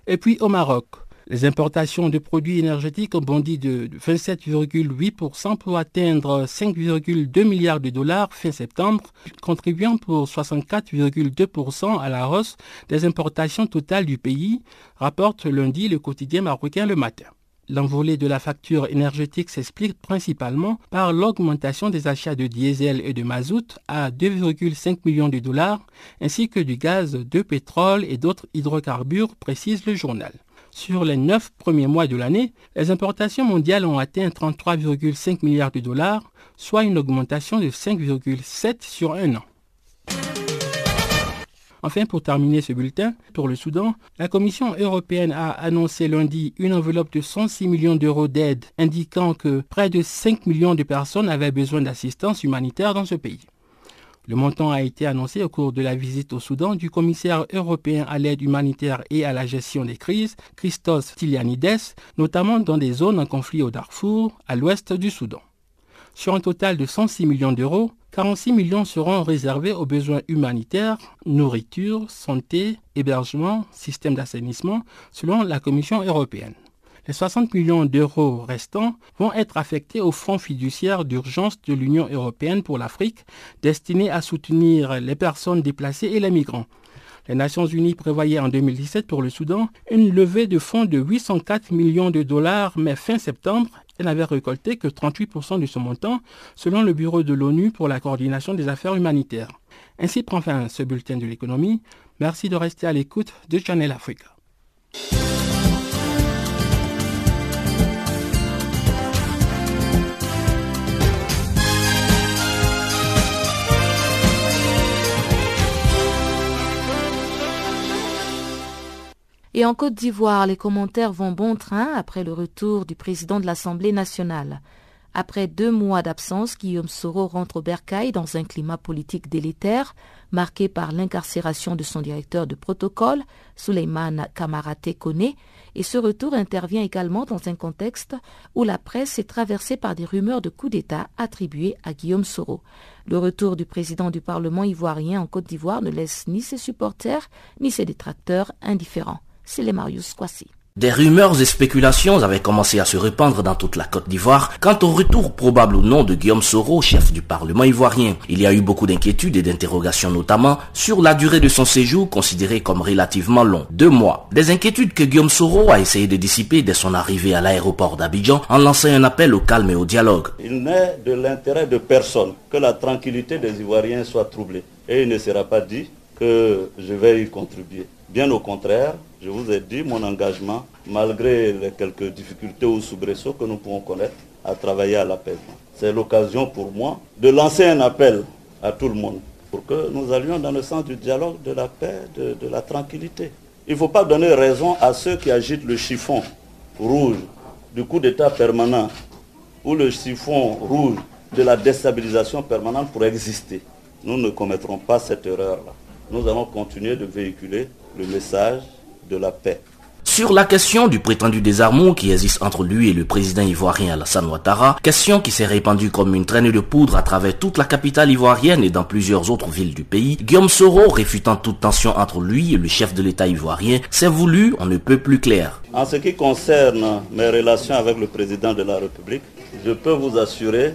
Et puis au Maroc, les importations de produits énergétiques ont bondi de 27,8% pour atteindre 5,2 milliards de dollars fin septembre, contribuant pour 64,2% à la hausse des importations totales du pays, rapporte lundi le quotidien marocain Le Matin. L'envolée de la facture énergétique s'explique principalement par l'augmentation des achats de diesel et de mazout à 2,5 millions de dollars, ainsi que du gaz, de pétrole et d'autres hydrocarbures, précise le journal. Sur les neuf premiers mois de l'année, les importations mondiales ont atteint 33,5 milliards de dollars, soit une augmentation de 5,7 sur un an. Enfin, pour terminer ce bulletin, pour le Soudan, la Commission européenne a annoncé lundi une enveloppe de 106 millions d'euros d'aide, indiquant que près de 5 millions de personnes avaient besoin d'assistance humanitaire dans ce pays. Le montant a été annoncé au cours de la visite au Soudan du commissaire européen à l'aide humanitaire et à la gestion des crises, Christos Stylianides, notamment dans des zones en conflit au Darfour, à l'ouest du Soudan. Sur un total de 106 millions d'euros, 46 millions seront réservés aux besoins humanitaires, nourriture, santé, hébergement, système d'assainissement, selon la Commission européenne. Les 60 millions d'euros restants vont être affectés au Fonds fiduciaire d'urgence de l'Union européenne pour l'Afrique, destiné à soutenir les personnes déplacées et les migrants. Les Nations Unies prévoyaient en 2017 pour le Soudan une levée de fonds de 804 millions de dollars, mais fin septembre, elle n'avait récolté que 38% de ce montant, selon le Bureau de l'ONU pour la coordination des affaires humanitaires. Ainsi prend fin ce bulletin de l'économie. Merci de rester à l'écoute de Channel Africa. Et en Côte d'Ivoire, les commentaires vont bon train après le retour du président de l'Assemblée nationale. Après deux mois d'absence, Guillaume Soro rentre au Bercail dans un climat politique délétère, marqué par l'incarcération de son directeur de protocole, Souleymane Kamarate Kone, et ce retour intervient également dans un contexte où la presse est traversée par des rumeurs de coup d'État attribuées à Guillaume Soro. Le retour du président du Parlement ivoirien en Côte d'Ivoire ne laisse ni ses supporters ni ses détracteurs indifférents c'est les Marius Kwasi. Des rumeurs et spéculations avaient commencé à se répandre dans toute la Côte d'Ivoire quant au retour probable ou non de Guillaume Soro, chef du Parlement ivoirien. Il y a eu beaucoup d'inquiétudes et d'interrogations notamment sur la durée de son séjour considéré comme relativement long, deux mois. Des inquiétudes que Guillaume Soro a essayé de dissiper dès son arrivée à l'aéroport d'Abidjan en lançant un appel au calme et au dialogue. Il n'est de l'intérêt de personne que la tranquillité des Ivoiriens soit troublée et il ne sera pas dit que je vais y contribuer. Bien au contraire, je vous ai dit mon engagement, malgré les quelques difficultés ou soubresauts que nous pouvons connaître, à travailler à l'apaisement. C'est l'occasion pour moi de lancer un appel à tout le monde pour que nous allions dans le sens du dialogue, de la paix, de, la tranquillité. Il ne faut pas donner raison à ceux qui agitent le chiffon rouge du coup d'État permanent ou le chiffon rouge de la déstabilisation permanente pour exister. Nous ne commettrons pas cette erreur-là. Nous allons continuer de véhiculer le message de la paix. Sur la question du prétendu désarmement qui existe entre lui et le président ivoirien Alassane Ouattara, question qui s'est répandue comme une traînée de poudre à travers toute la capitale ivoirienne et dans plusieurs autres villes du pays, Guillaume Soro, réfutant toute tension entre lui et le chef de l'État ivoirien, s'est voulu on ne peut plus clair. En ce qui concerne mes relations avec le président de la République, je peux vous assurer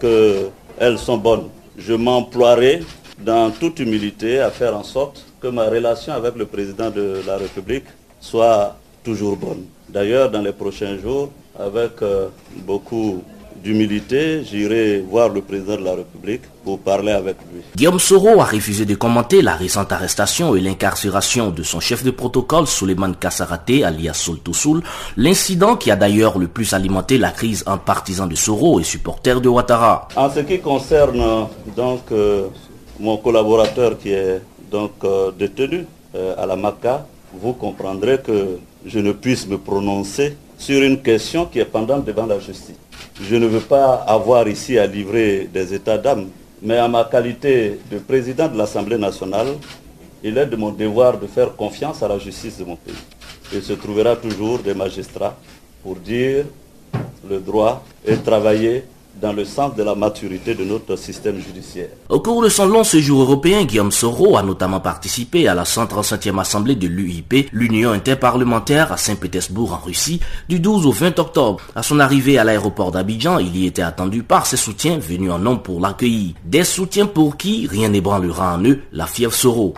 qu'elles sont bonnes. Je m'emploierai dans toute humilité à faire en sorte que ma relation avec le président de la République soit toujours bonne. D'ailleurs, dans les prochains jours, avec euh, beaucoup d'humilité, j'irai voir le président de la République pour parler avec lui. Guillaume Soro a refusé de commenter la récente arrestation et l'incarcération de son chef de protocole, Suleiman Kassarate, alias Soltoussoul, l'incident qui a d'ailleurs le plus alimenté la crise en partisans de Soro et supporters de Ouattara. En ce qui concerne donc euh, mon collaborateur qui est donc euh, détenu à la MACA, vous comprendrez que je ne puisse me prononcer sur une question qui est pendante devant la justice. Je ne veux pas avoir ici à livrer des états d'âme, mais à ma qualité de président de l'Assemblée nationale, il est de mon devoir de faire confiance à la justice de mon pays. Il se trouvera toujours des magistrats pour dire le droit et travailler dans le sens de la maturité de notre système judiciaire. Au cours de son long séjour européen, Guillaume Soro a notamment participé à la 135e assemblée de l'UIP, l'Union interparlementaire à Saint-Pétersbourg en Russie, du 12 au 20 octobre. À son arrivée à l'aéroport d'Abidjan, il y était attendu par ses soutiens venus en nombre pour l'accueillir. Des soutiens pour qui rien n'ébranlera en eux la fièvre Soro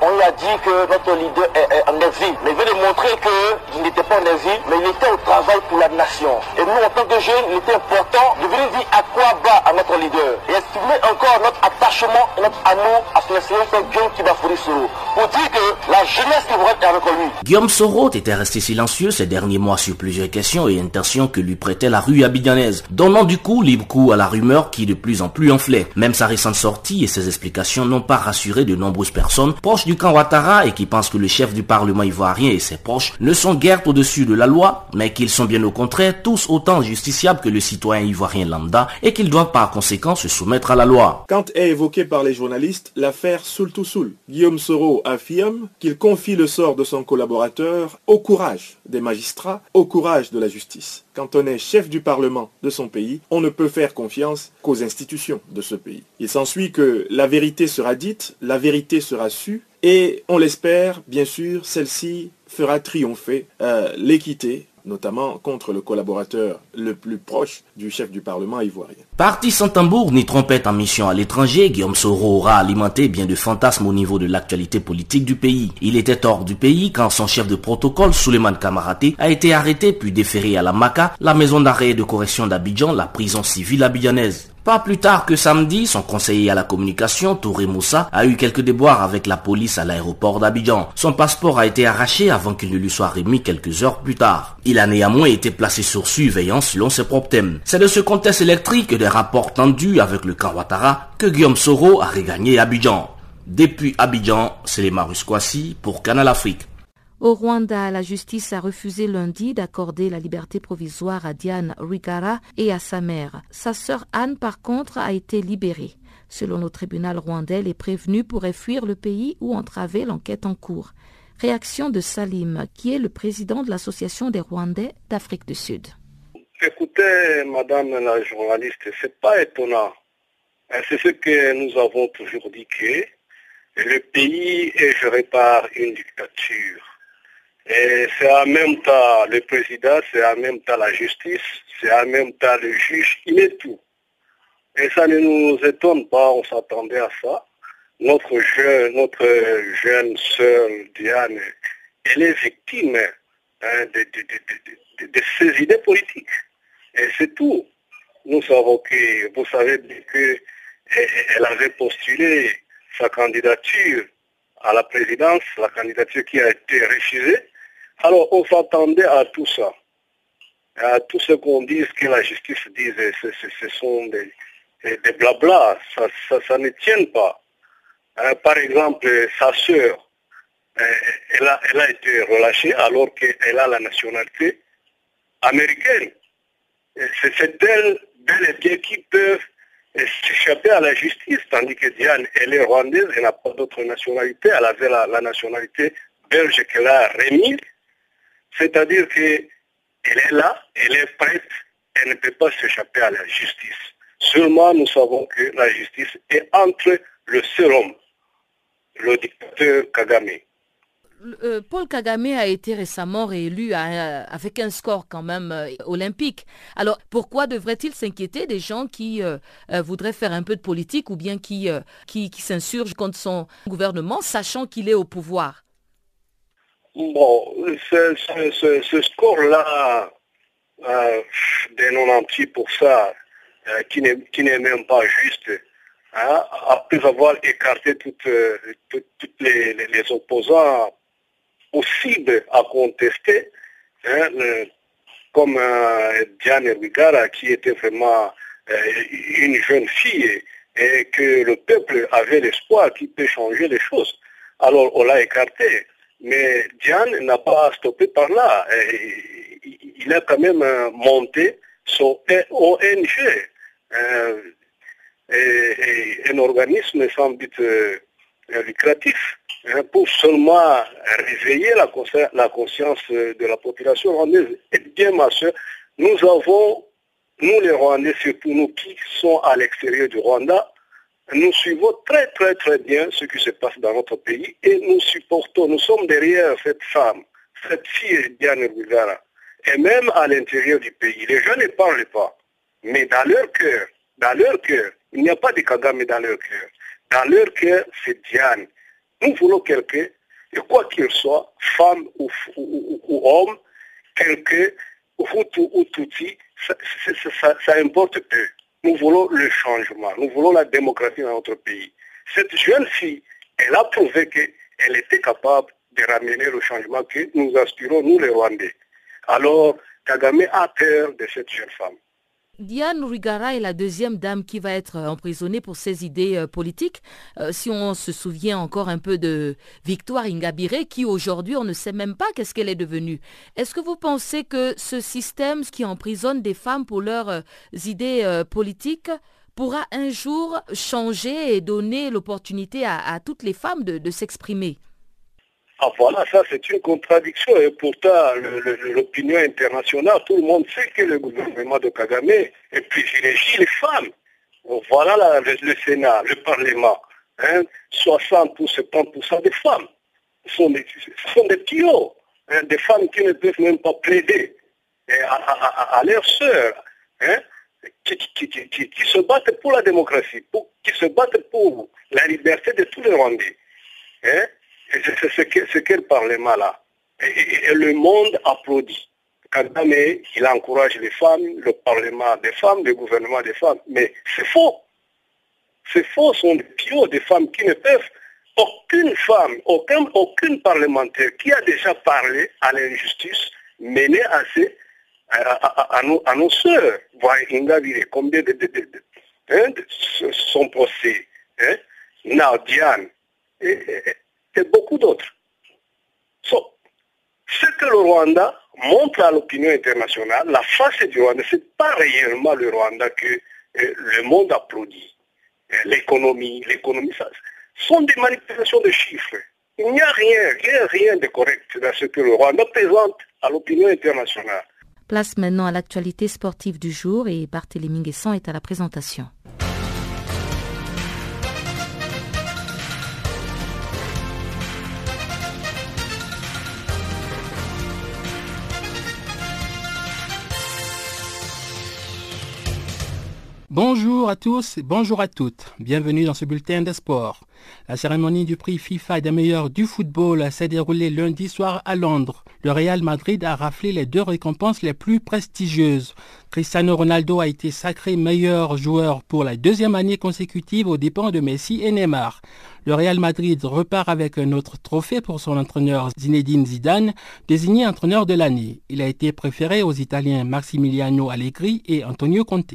on a dit que notre leader est, en exil. Mais il veut démontrer qu'il n'était mais il était au travail pour la nation. Et nous, en tant que jeunes, il était important de venir dire à quoi va à notre leader. Et exprimer encore notre attachement et notre amour à son excellence Guillaume Kibafuri Soro. Pour dire que la jeunesse être avec lui. Guillaume Soro était resté silencieux ces derniers mois sur plusieurs questions et intentions que lui prêtait la rue abidjanaise, donnant du coup libre coup à la rumeur qui de plus en plus enflait. Même sa récente sortie et ses explications n'ont pas rassuré de nombreuses personnes proches du camp Ouattara et qui pensent que le chef du Parlement ivoirien et ses proches ne sont guère au-dessus de la loi, mais qu'ils sont bien au contraire tous autant justiciables que le citoyen ivoirien lambda et qu'ils doivent par conséquent se soumettre à la loi. Quand est évoquée par les journalistes l'affaire Soul to Soul, Guillaume Soro affirme qu'il confie le sort de son collaborateur au courage des magistrats, au courage de la justice. Quand on est chef du Parlement de son pays, on ne peut faire confiance qu'aux institutions de ce pays. Il s'ensuit que la vérité sera dite, la vérité sera sue, et on l'espère, bien sûr, celle-ci fera triompher euh, l'équité notamment contre le collaborateur le plus proche du chef du Parlement ivoirien. Parti sans tambour ni trompette en mission à l'étranger, Guillaume Soro aura alimenté bien de fantasmes au niveau de l'actualité politique du pays. Il était hors du pays quand son chef de protocole, Suleiman Kamaraté, a été arrêté puis déféré à la MACA, la maison d'arrêt et de correction d'Abidjan, la prison civile abidjanaise. Pas plus tard que samedi, son conseiller à la communication, Touré Moussa, a eu quelques déboires avec la police à l'aéroport d'Abidjan. Son passeport a été arraché avant qu'il ne lui soit remis quelques heures plus tard. Il a néanmoins été placé sur surveillance selon ses propres thèmes. C'est de ce contexte électrique et des rapports tendus avec le camp que Guillaume Soro a regagné Abidjan. Depuis Abidjan, c'est les Marus pour Canal Afrique. Au Rwanda, la justice a refusé lundi d'accorder la liberté provisoire à Diane Rigara et à sa mère. Sa sœur Anne, par contre, a été libérée. Selon le tribunal rwandais, les prévenus pourraient fuir le pays ou entraver l'enquête en cours. Réaction de Salim, qui est le président de l'Association des Rwandais d'Afrique du Sud. Écoutez, madame la journaliste, c'est pas étonnant. C'est ce que nous avons toujours dit que le pays est géré par une dictature. Et c'est en même temps le président, c'est en même temps la justice, c'est en même temps le juge, il est tout. Et ça ne nous étonne pas, on s'attendait à ça. Notre jeune, notre jeune sœur Diane, elle est victime hein, de, ces idées politiques. Et c'est tout. Nous savons que, vous savez qu'elle avait postulé sa candidature à la présidence, la candidature qui a été refusée. Alors, on s'attendait à tout ça. À tout ce qu'on dise, que la justice dise, ce, sont des, des blabla, ça, ne tient pas. Hein, par exemple, sa sœur, elle a, elle a été relâchée alors qu'elle a la nationalité américaine. C'est elle, bel et bien, qui peuvent s'échapper à la justice, tandis que Diane, elle est rwandaise, elle n'a pas d'autre nationalité, elle avait la, nationalité belge qu'elle a remise, c'est-à-dire qu'elle est là, elle est prête, elle ne peut pas s'échapper à la justice. Seulement, nous savons que la justice est entre le seul homme, le dictateur Kagame. Euh, Paul Kagame a été récemment réélu avec un score quand même euh, olympique. Alors pourquoi devrait-il s'inquiéter des gens qui euh, voudraient faire un peu de politique ou bien qui, s'insurgent contre son gouvernement, sachant qu'il est au pouvoir? Bon, ce, score-là, des pour ça, qui n'est même pas juste, hein, après avoir écarté toutes, les, les opposants possible à contester, hein, comme euh, Diane Rwigara, qui était vraiment euh, une jeune fille et que le peuple avait l'espoir qu'il peut changer les choses. Alors on l'a écarté. Mais Diane n'a pas stoppé par là. il a quand même euh, monté son ONG, et, un organisme sans but lucratif Hein, pour seulement réveiller la, conscience de la population rwandaise. Et bien, ma soeur, nous avons, nous les Rwandais, surtout nous qui sommes à l'extérieur du Rwanda, nous suivons très très très bien ce qui se passe dans notre pays et nous supportons, nous sommes derrière cette femme, cette fille Diane Rwigara. Et même à l'intérieur du pays, les gens ne parlent pas. Mais dans leur cœur, dans leur cœur, il n'y a pas de Kagame dans leur cœur. Dans leur cœur, c'est Diane. Nous voulons quelqu'un, et quoi qu'il soit, femme ou, homme, quelqu'un, ou Tutsi, ça, ça, importe peu. Nous voulons le changement, nous voulons la démocratie dans notre pays. Cette jeune fille, elle a prouvé qu'elle était capable de ramener le changement que nous aspirons, nous les Rwandais. Alors, Kagame a peur de cette jeune femme. Diane Rwigara est la deuxième dame qui va être emprisonnée pour ses idées euh, politiques. Euh, si on se souvient encore un peu de Victoire Ingabire, qui aujourd'hui on ne sait même pas qu'est-ce qu'elle est devenue. Est-ce que vous pensez que ce système qui emprisonne des femmes pour leurs euh, idées politiques pourra un jour changer et donner l'opportunité à, toutes les femmes de s'exprimer? Ah voilà, ça c'est une contradiction et pourtant l'opinion internationale, tout le monde sait que le gouvernement de Kagame est privilégié les femmes. Voilà le, Sénat, le Parlement, 60 hein, ou 70% des femmes sont des, sont des hein, des femmes qui ne peuvent même pas plaider à, leurs sœurs, hein, qui, se battent pour la démocratie, qui se battent pour la liberté de tous les Rwandais. C'est ce qu'elle Parlement là. Et, le monde applaudit. Kagame, il encourage les femmes, le Parlement des femmes, le gouvernement des femmes. Mais c'est faux. C'est faux, ce sont des piots, des femmes qui ne peuvent. Aucune femme, aucun, aucune parlementaire qui a déjà parlé à l'injustice menée à, à, nos, à nos soeurs. Voyez, combien de, de, hein, son procès. Hein? Beaucoup d'autres. ce que le Rwanda montre à l'opinion internationale, la face du Rwanda, ce n'est pas réellement le Rwanda que euh, le monde applaudit. Euh, l'économie, l'économie, ça, sont des manipulations de chiffres. Il n'y a rien, rien, rien de correct dans ce que le Rwanda présente à l'opinion internationale. Place maintenant à l'actualité sportive du jour et Barthélémy Guesson est à la présentation. Bonjour à tous et bonjour à toutes. Bienvenue dans ce bulletin de sport. La cérémonie du prix FIFA des meilleurs du football s'est déroulée lundi soir à Londres. Le Real Madrid a raflé les deux récompenses les plus prestigieuses. Cristiano Ronaldo a été sacré meilleur joueur pour la deuxième année consécutive aux dépens de Messi et Neymar. Le Real Madrid repart avec un autre trophée pour son entraîneur Zinedine Zidane, désigné entraîneur de l'année. Il a été préféré aux Italiens Maximiliano Allegri et Antonio Conte.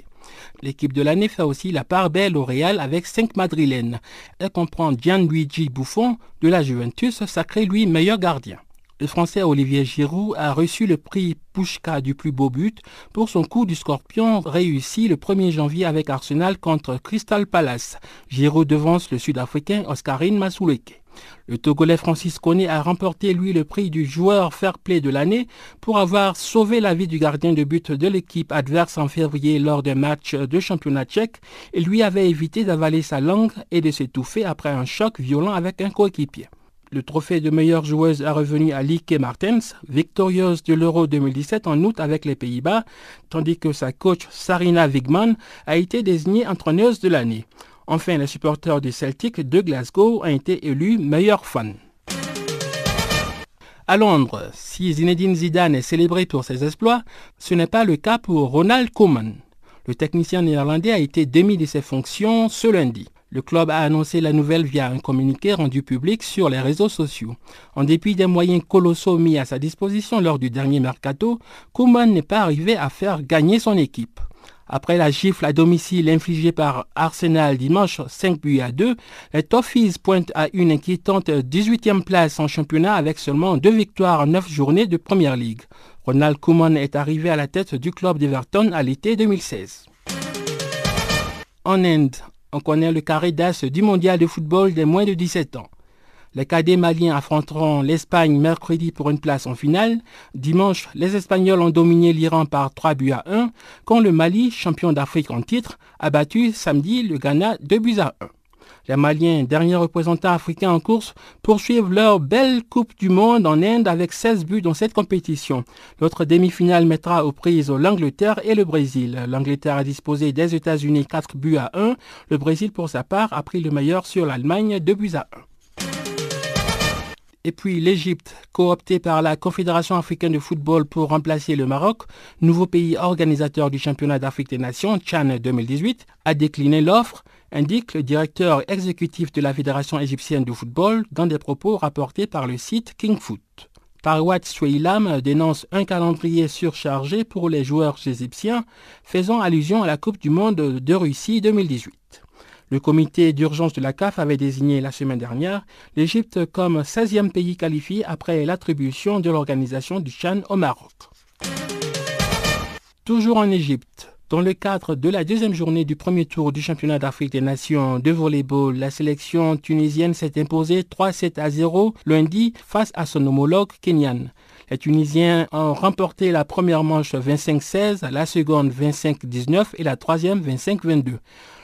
L'équipe de l'année fait aussi la part belle au Real avec cinq madrilènes. Elle comprend Gianluigi Buffon de la Juventus, sacré lui meilleur gardien. Le Français Olivier Giroud a reçu le prix Pushka du plus beau but pour son coup du scorpion réussi le 1er janvier avec Arsenal contre Crystal Palace. Giroud devance le Sud-Africain Oscarine Masouleke. Le Togolais Francis Koné a remporté lui le prix du joueur fair play de l'année pour avoir sauvé la vie du gardien de but de l'équipe adverse en février lors d'un match de championnat tchèque et lui avait évité d'avaler sa langue et de s'étouffer après un choc violent avec un coéquipier. Le trophée de meilleure joueuse a revenu à Lieke Martens, victorieuse de l'Euro 2017 en août avec les Pays-Bas, tandis que sa coach Sarina Wigman a été désignée entraîneuse de l'année. Enfin, le supporter du Celtic de Glasgow a été élu meilleur fan. À Londres, si Zinedine Zidane est célébré pour ses exploits, ce n'est pas le cas pour Ronald Koeman. Le technicien néerlandais a été démis de ses fonctions ce lundi. Le club a annoncé la nouvelle via un communiqué rendu public sur les réseaux sociaux. En dépit des moyens colossaux mis à sa disposition lors du dernier mercato, Koeman n'est pas arrivé à faire gagner son équipe. Après la gifle à domicile infligée par Arsenal dimanche 5 buts à 2, les Toffees pointent à une inquiétante 18e place en championnat avec seulement deux victoires en neuf journées de Première Ligue. Ronald Koeman est arrivé à la tête du club d'Everton à l'été 2016. En Inde, on connaît le carré d'as du mondial de football des moins de 17 ans. Les cadets maliens affronteront l'Espagne mercredi pour une place en finale. Dimanche, les Espagnols ont dominé l'Iran par 3 buts à 1, quand le Mali, champion d'Afrique en titre, a battu samedi le Ghana 2 buts à 1. Les Maliens, derniers représentants africains en course, poursuivent leur belle Coupe du Monde en Inde avec 16 buts dans cette compétition. L'autre demi-finale mettra aux prises l'Angleterre et le Brésil. L'Angleterre a disposé des États-Unis 4 buts à 1. Le Brésil, pour sa part, a pris le meilleur sur l'Allemagne 2 buts à 1. Et puis l'Égypte, cooptée par la Confédération africaine de football pour remplacer le Maroc, nouveau pays organisateur du championnat d'Afrique des Nations, Tchad 2018, a décliné l'offre indique le directeur exécutif de la Fédération égyptienne de football dans des propos rapportés par le site KingFoot. Parwat Sweilam dénonce un calendrier surchargé pour les joueurs égyptiens, faisant allusion à la Coupe du Monde de Russie 2018. Le comité d'urgence de la CAF avait désigné la semaine dernière l'Égypte comme 16e pays qualifié après l'attribution de l'organisation du Chan au Maroc. Toujours en Égypte, dans le cadre de la deuxième journée du premier tour du championnat d'Afrique des Nations de volleyball, la sélection tunisienne s'est imposée 3-7 à 0 lundi face à son homologue kenyan. Les Tunisiens ont remporté la première manche 25-16, la seconde 25-19 et la troisième 25-22.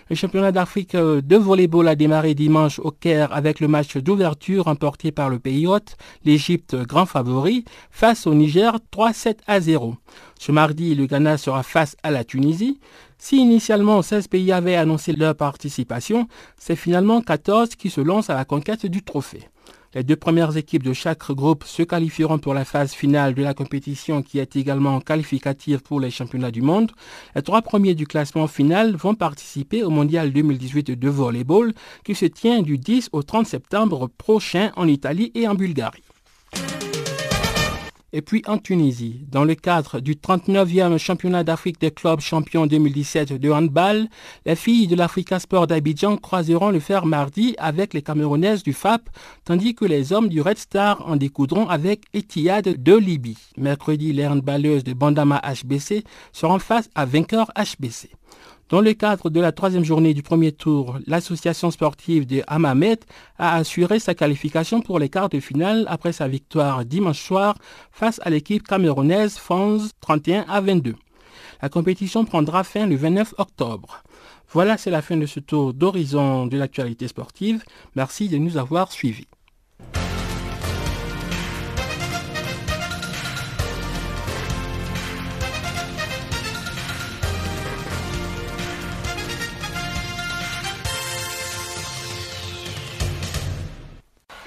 Le championnat d'Afrique de volleyball a démarré dimanche au Caire avec le match d'ouverture remporté par le pays hôte, l'Égypte grand favori, face au Niger 3-7 à 0. Ce mardi, le Ghana sera face à la Tunisie. Si initialement 16 pays avaient annoncé leur participation, c'est finalement 14 qui se lancent à la conquête du trophée. Les deux premières équipes de chaque groupe se qualifieront pour la phase finale de la compétition qui est également qualificative pour les championnats du monde. Les trois premiers du classement final vont participer au Mondial 2018 de volleyball qui se tient du 10 au 30 septembre prochain en Italie et en Bulgarie. Et puis en Tunisie, dans le cadre du 39e championnat d'Afrique des clubs champions 2017 de handball, les filles de l'Africa Sport d'Abidjan croiseront le fer mardi avec les Camerounaises du FAP, tandis que les hommes du Red Star en découdront avec Etihad de Libye. Mercredi, les handballeuses de Bandama HBC seront face à vainqueur HBC. Dans le cadre de la troisième journée du premier tour, l'association sportive de Hamamet a assuré sa qualification pour les quarts de finale après sa victoire dimanche soir face à l'équipe camerounaise FANS 31 à 22. La compétition prendra fin le 29 octobre. Voilà, c'est la fin de ce tour d'horizon de l'actualité sportive. Merci de nous avoir suivis.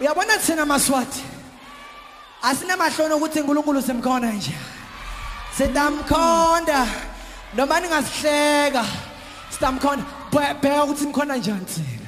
Uyabona thina maswati? Asinamahloni ukuthi unkulunkulu simkhona nje. Sitamkhonda. Noma ningasihleka sitamkhonda. Bheka ukuthi simkhona njani thina?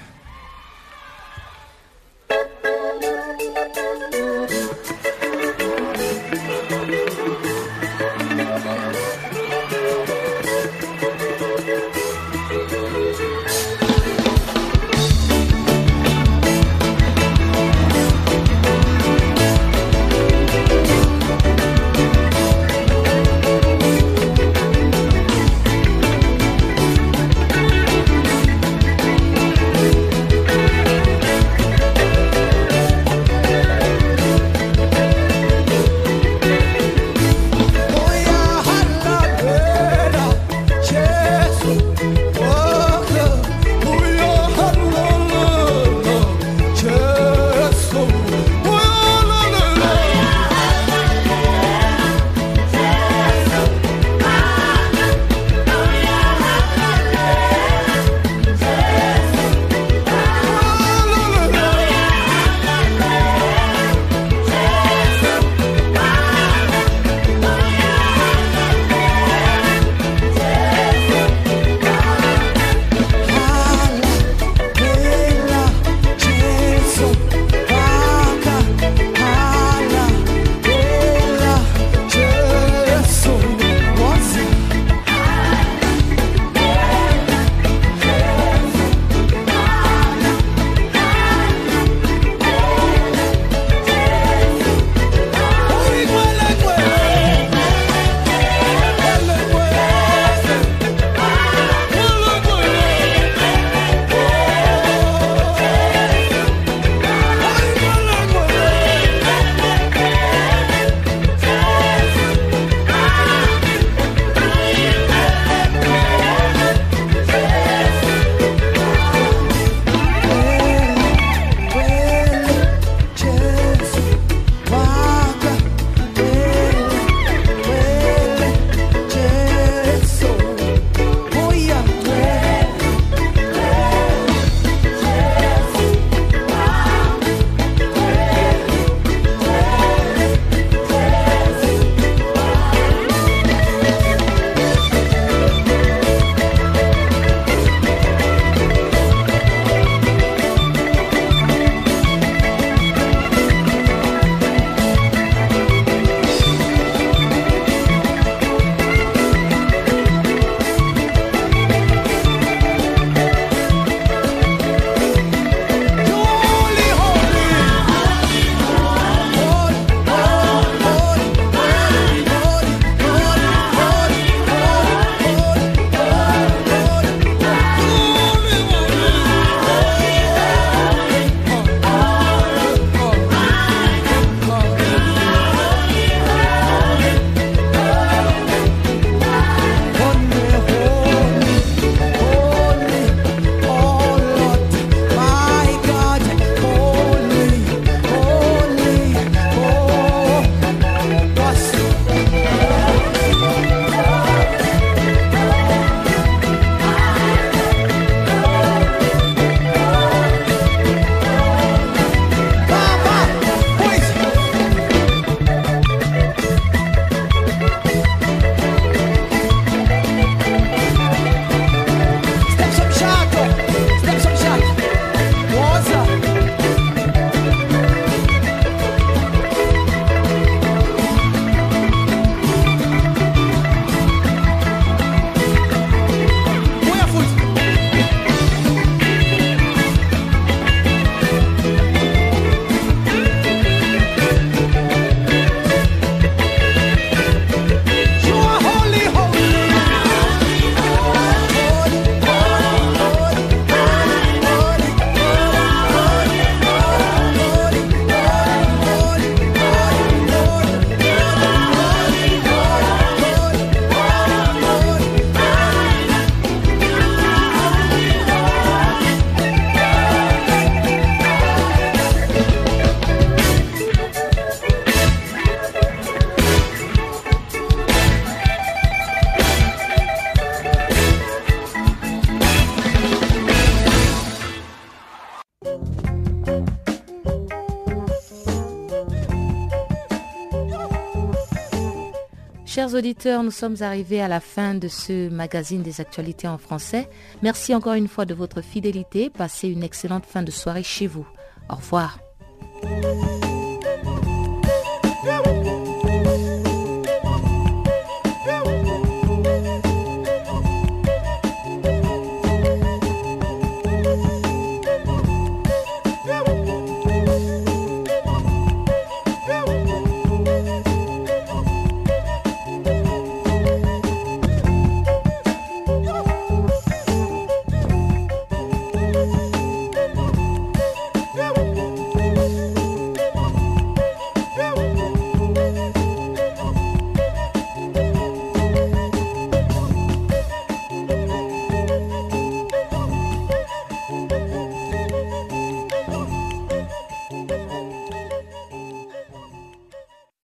Auditeurs, nous sommes arrivés à la fin de ce magazine des actualités en français. Merci encore une fois de votre fidélité. Passez une excellente fin de soirée chez vous. Au revoir.